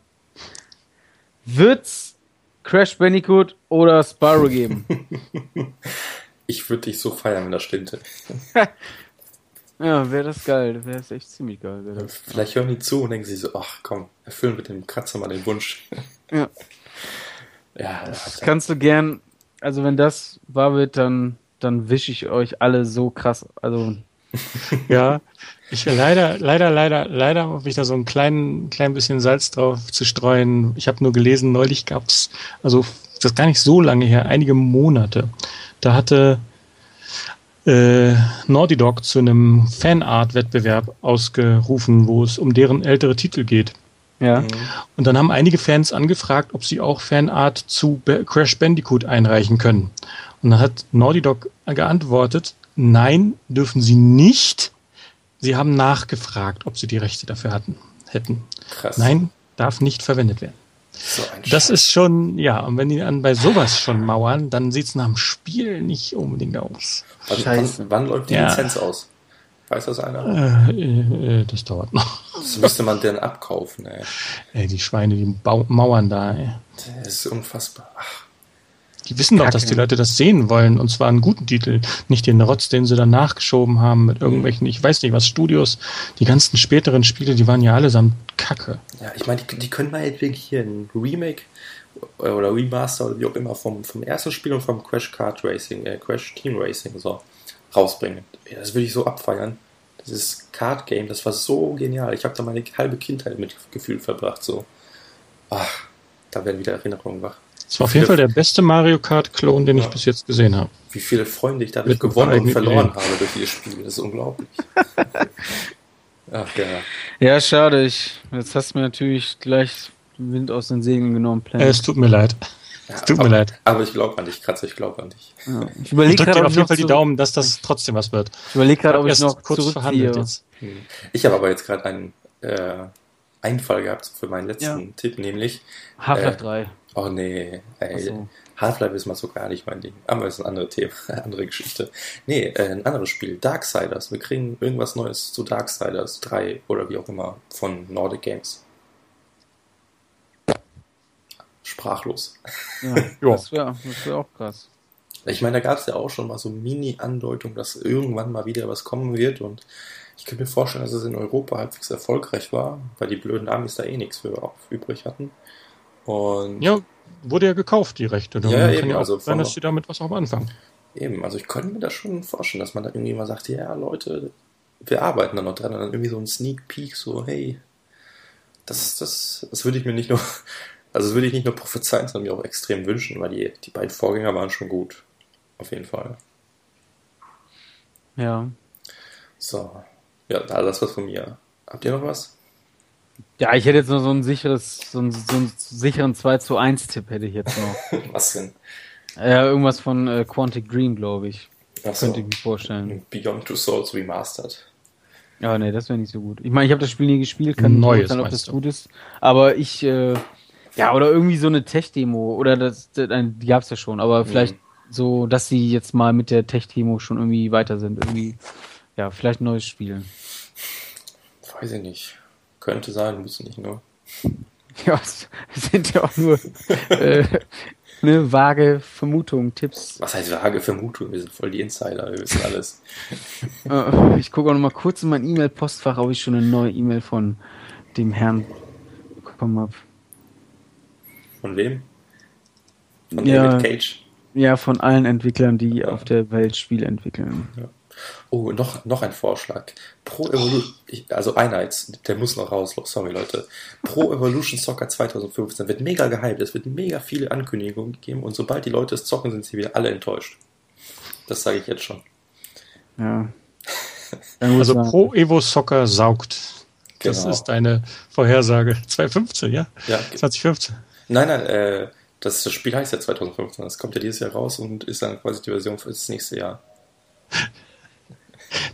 wird's Crash Bandicoot oder Spyro geben. ich würde dich so feiern, wenn das stimmte. ja, wäre das geil. Wäre es echt ziemlich geil. Vielleicht hören die zu und denken sich so, ach komm, erfüllen mit dem Kratzer mal den Wunsch. ja. Ja, das kannst du gern, also wenn das wahr wird, dann, dann wische ich euch alle so krass. Also ja, ich leider, leider, leider, leider habe ich da so ein klein, klein bisschen Salz drauf zu streuen. Ich habe nur gelesen, neulich gab es, also das ist gar nicht so lange her, einige Monate. Da hatte äh, Naughty Dog zu einem Fanart-Wettbewerb ausgerufen, wo es um deren ältere Titel geht. Ja. Mhm. Und dann haben einige Fans angefragt, ob sie auch Fanart zu Crash Bandicoot einreichen können. Und dann hat Naughty Dog geantwortet, nein, dürfen sie nicht. Sie haben nachgefragt, ob sie die Rechte dafür hatten, hätten. Krass. Nein, darf nicht verwendet werden. So das ist schon, ja, und wenn die dann bei sowas schon mauern, dann sieht es nach dem Spiel nicht unbedingt aus. Also wann, wann, läuft die ja. Lizenz aus? Weiß das einer? Äh, äh, das dauert noch. Das müsste man denn abkaufen, ey. ey die Schweine, die mauern da, ey. Das ist unfassbar. Ach. Die wissen doch, dass die Leute das sehen wollen und zwar einen guten Titel, nicht den Rotz, den sie dann nachgeschoben haben mit irgendwelchen, ich weiß nicht was, Studios. Die ganzen späteren Spiele, die waren ja allesamt Kacke. Ja, ich meine, die, die können mal wirklich hier ein Remake oder Remaster oder wie auch immer vom, vom ersten Spiel und vom Crash Kart Racing, äh, Crash Team Racing so rausbringen. Das würde ich so abfeiern. Das ist Kart Game, das war so genial. Ich habe da meine halbe Kindheit mit Gefühl verbracht. So, ach, da werden wieder Erinnerungen wach. Das war auf jeden Fall der beste Mario Kart-Klon, den ja. ich bis jetzt gesehen habe. Wie viele Freunde ich dadurch gewonnen und verloren habe durch dieses Spiel. Das ist unglaublich. Ach ja. Ja, schade. Ich, jetzt hast du mir natürlich gleich Wind aus den Segeln genommen. Plan. Es tut mir leid. Ja, es tut aber, mir leid. Aber ich glaube an dich, Kratzer, ich glaube an dich. Ja. Ich überlege gerade auf jeden Fall die Daumen, dass das trotzdem was wird. Ich überlege gerade, ob ich noch kurz verhandelt jetzt. Hm. Ich habe aber jetzt gerade einen äh, Einfall gehabt für meinen letzten ja. Tipp, nämlich Half-Life äh, 3. Oh nee, ey. So. Half-Life ist mal so gar nicht mein Ding. Aber es ist ein anderes Thema, eine andere Geschichte. Nee, äh, ein anderes Spiel, Darksiders. Wir kriegen irgendwas Neues zu Darksiders 3 oder wie auch immer von Nordic Games sprachlos. Ja, das wäre wär auch krass. Ich meine, da gab es ja auch schon mal so Mini-Andeutung, dass irgendwann mal wieder was kommen wird und ich könnte mir vorstellen, dass es in Europa halbwegs erfolgreich war, weil die blöden Amis da eh nichts für übrig hatten. Und ja, wurde ja gekauft, die Rechte. Da ja, eben, ja also sein, dass sie damit was auch anfangen. Eben, also ich könnte mir das schon vorstellen, dass man da irgendwie mal sagt, ja, Leute, wir arbeiten da noch dran und dann irgendwie so ein Sneak Peek, so, hey, das, das, das würde ich mir nicht nur also das würde ich nicht nur prophezeien, sondern mir auch extrem wünschen, weil die, die beiden Vorgänger waren schon gut. Auf jeden Fall. Ja. So. Ja, das was von mir. Habt ihr noch was? Ja, ich hätte jetzt noch so ein sicheres, so einen, so einen sicheren 2 zu 1 Tipp hätte ich jetzt noch. was denn? Ja, irgendwas von äh, Quantic Dream, glaube ich. Ach so. Könnte ich mir vorstellen. Beyond Two Souls Remastered. Ja, nee, das wäre nicht so gut. Ich meine, ich habe das Spiel nie gespielt, kann nicht sagen, ob das gut ist. Aber ich äh, ja, oder irgendwie so eine Tech-Demo. Oder das, das die gab's ja schon, aber vielleicht mhm. so, dass sie jetzt mal mit der Tech-Demo schon irgendwie weiter sind. Irgendwie, ja, vielleicht ein neues Spiel. Weiß ich nicht. Könnte sein, muss nicht nur. Ja, es sind ja auch nur äh, eine vage Vermutung, Tipps. Was heißt vage Vermutung? Wir sind voll die Insider, wir wissen alles. Äh, ich gucke auch noch mal kurz in mein E-Mail-Postfach, ob ich schon eine neue E-Mail von dem Herrn bekommen habe. Von wem? Von ja, David Cage? Ja, von allen Entwicklern, die ja. auf der Welt Spiele entwickeln. Ja. Oh, noch, noch ein Vorschlag. Pro Evolution, also einer jetzt, der muss noch raus, sorry Leute. Pro Evolution Soccer 2015 wird mega gehypt, es wird mega viele Ankündigungen gegeben und sobald die Leute es zocken, sind sie wieder alle enttäuscht. Das sage ich jetzt schon. Ja. also Pro Evo Soccer saugt. Das genau. ist deine Vorhersage. 2015, ja? Ja. 2015. Nein, nein, äh, das, das Spiel heißt ja 2015. Das kommt ja dieses Jahr raus und ist dann quasi die Version für das nächste Jahr.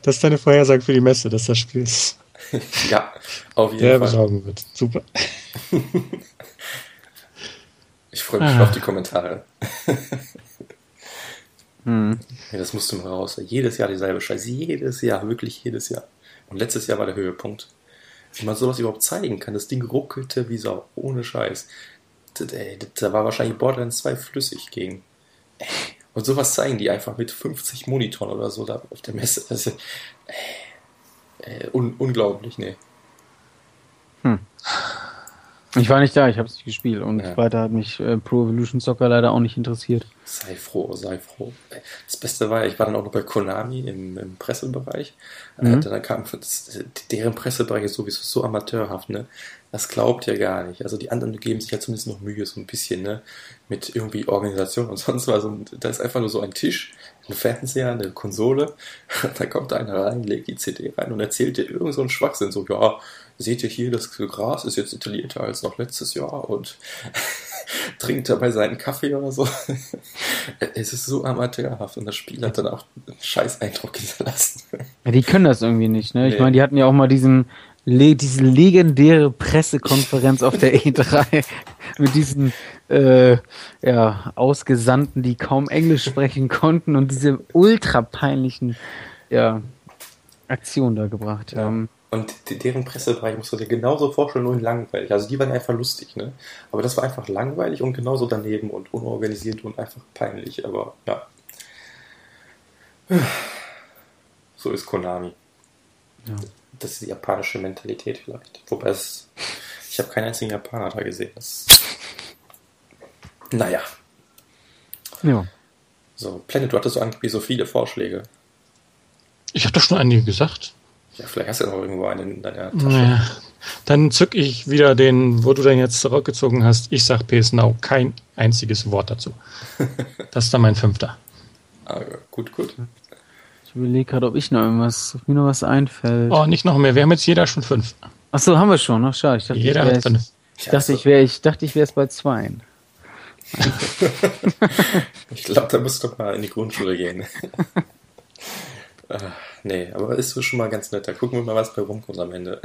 Das ist deine Vorhersage für die Messe, dass das Spiel ist. ja, auf jeden Der Fall. besorgen wird. Super. ich freue mich ah. auf die Kommentare. hm. ja, das musst du mal raus. Jedes Jahr dieselbe Scheiße. Jedes Jahr, wirklich jedes Jahr. Und letztes Jahr war der Höhepunkt. Wie man sowas überhaupt zeigen kann. Das Ding ruckelte wie Sau. Ohne Scheiß da war wahrscheinlich Borderlands 2 flüssig gegen. Ey, und sowas zeigen die einfach mit 50 Monitoren oder so da auf der Messe. Also, ey, un unglaublich, ne. Hm. Ich war nicht da, ich habe es nicht gespielt und ja. weiter hat mich äh, Pro Evolution Soccer leider auch nicht interessiert. Sei froh, sei froh. Das Beste war, ich war dann auch noch bei Konami im, im Pressebereich. Mhm. Dann kam das, deren Pressebereich ist sowieso so amateurhaft, ne? Das glaubt ihr gar nicht. Also die anderen geben sich ja zumindest noch Mühe, so ein bisschen, ne? Mit irgendwie Organisation und sonst was. Und da ist einfach nur so ein Tisch, ein Fernseher, eine Konsole. da kommt einer rein, legt die CD rein und erzählt dir irgend so einen Schwachsinn. So, ja, seht ihr hier, das Gras ist jetzt detaillierter als noch letztes Jahr und trinkt dabei seinen Kaffee oder so. es ist so amateurhaft und das Spiel hat dann auch einen scheiß Eindruck hinterlassen. Ja, die können das irgendwie nicht, ne? Ich nee. meine, die hatten ja auch mal diesen le diese legendäre Pressekonferenz auf der E3 mit diesen äh, ja, Ausgesandten, die kaum Englisch sprechen konnten und diese ultra peinlichen ja, Aktionen da gebracht haben. Und deren Pressebereich musst du dir genauso vorstellen, nur in langweilig. Also die waren einfach lustig, ne? Aber das war einfach langweilig und genauso daneben und unorganisiert und einfach peinlich. Aber ja. So ist Konami. Ja das ist die japanische Mentalität vielleicht. Wobei es, ich habe keinen einzigen Japaner da gesehen. Das, naja. Ja. So, Planet, du hattest so angeblich so viele Vorschläge. Ich habe doch schon einige gesagt. Ja, vielleicht hast du ja noch irgendwo einen in deiner Tasche. Naja. Dann zück ich wieder den, wo du denn jetzt zurückgezogen hast. Ich sag PS Now kein einziges Wort dazu. das ist dann mein fünfter. Ah, gut, gut. Ich überlege gerade, ob ich noch irgendwas, ob mir noch was einfällt. Oh, nicht noch mehr. Wir haben jetzt jeder schon fünf. Achso, haben wir schon. Ach, schade. Ich dachte, jeder ich hat fünf. Ich dachte, ich wäre, ich dachte, ich wäre es bei zwei. ich glaube, da musst du mal in die Grundschule gehen. nee, aber ist so schon mal ganz nett. Da gucken wir mal, was bei rumkommt am Ende.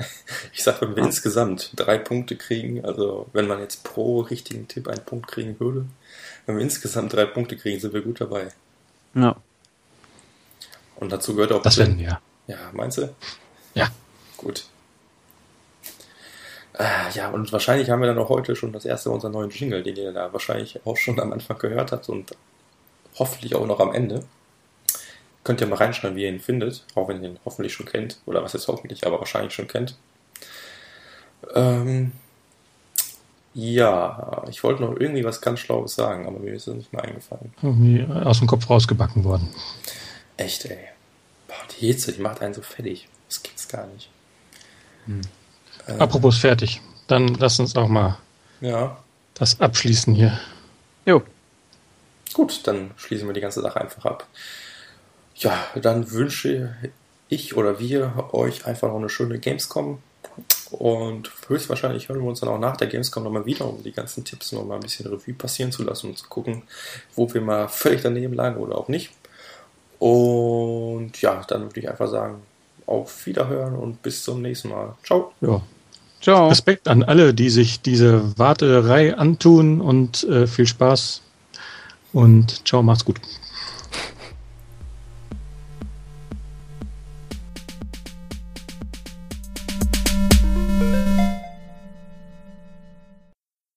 Ich sag, wenn wir ja. insgesamt drei Punkte kriegen, also wenn man jetzt pro richtigen Tipp einen Punkt kriegen würde, wenn wir insgesamt drei Punkte kriegen, sind wir gut dabei. Ja. Und dazu gehört auch. Das werden wir. Ja, meinst du? Ja. Gut. Äh, ja, und wahrscheinlich haben wir dann auch heute schon das erste unserer neuen Jingle, den ihr da wahrscheinlich auch schon am Anfang gehört habt und hoffentlich auch noch am Ende. Könnt ihr mal reinschreiben, wie ihr ihn findet, auch wenn ihr ihn hoffentlich schon kennt, oder was jetzt hoffentlich, aber wahrscheinlich schon kennt. Ähm, ja, ich wollte noch irgendwie was ganz Schlaues sagen, aber mir ist es nicht mehr eingefallen. Irgendwie aus dem Kopf rausgebacken worden. Echt, ey. Boah, die Hitze, die macht einen so fertig. Das gibt's gar nicht. Hm. Ähm, Apropos fertig. Dann lass uns auch mal ja. das abschließen hier. Jo. Gut, dann schließen wir die ganze Sache einfach ab. Ja, dann wünsche ich oder wir euch einfach noch eine schöne Gamescom. Und höchstwahrscheinlich hören wir uns dann auch nach der Gamescom nochmal wieder, um die ganzen Tipps nochmal ein bisschen Revue passieren zu lassen und zu gucken, wo wir mal völlig daneben lagen oder auch nicht. Und ja, dann würde ich einfach sagen, auf Wiederhören und bis zum nächsten Mal. Ciao. Ja. Ciao. Respekt an alle, die sich diese Warterei antun und äh, viel Spaß. Und ciao, macht's gut.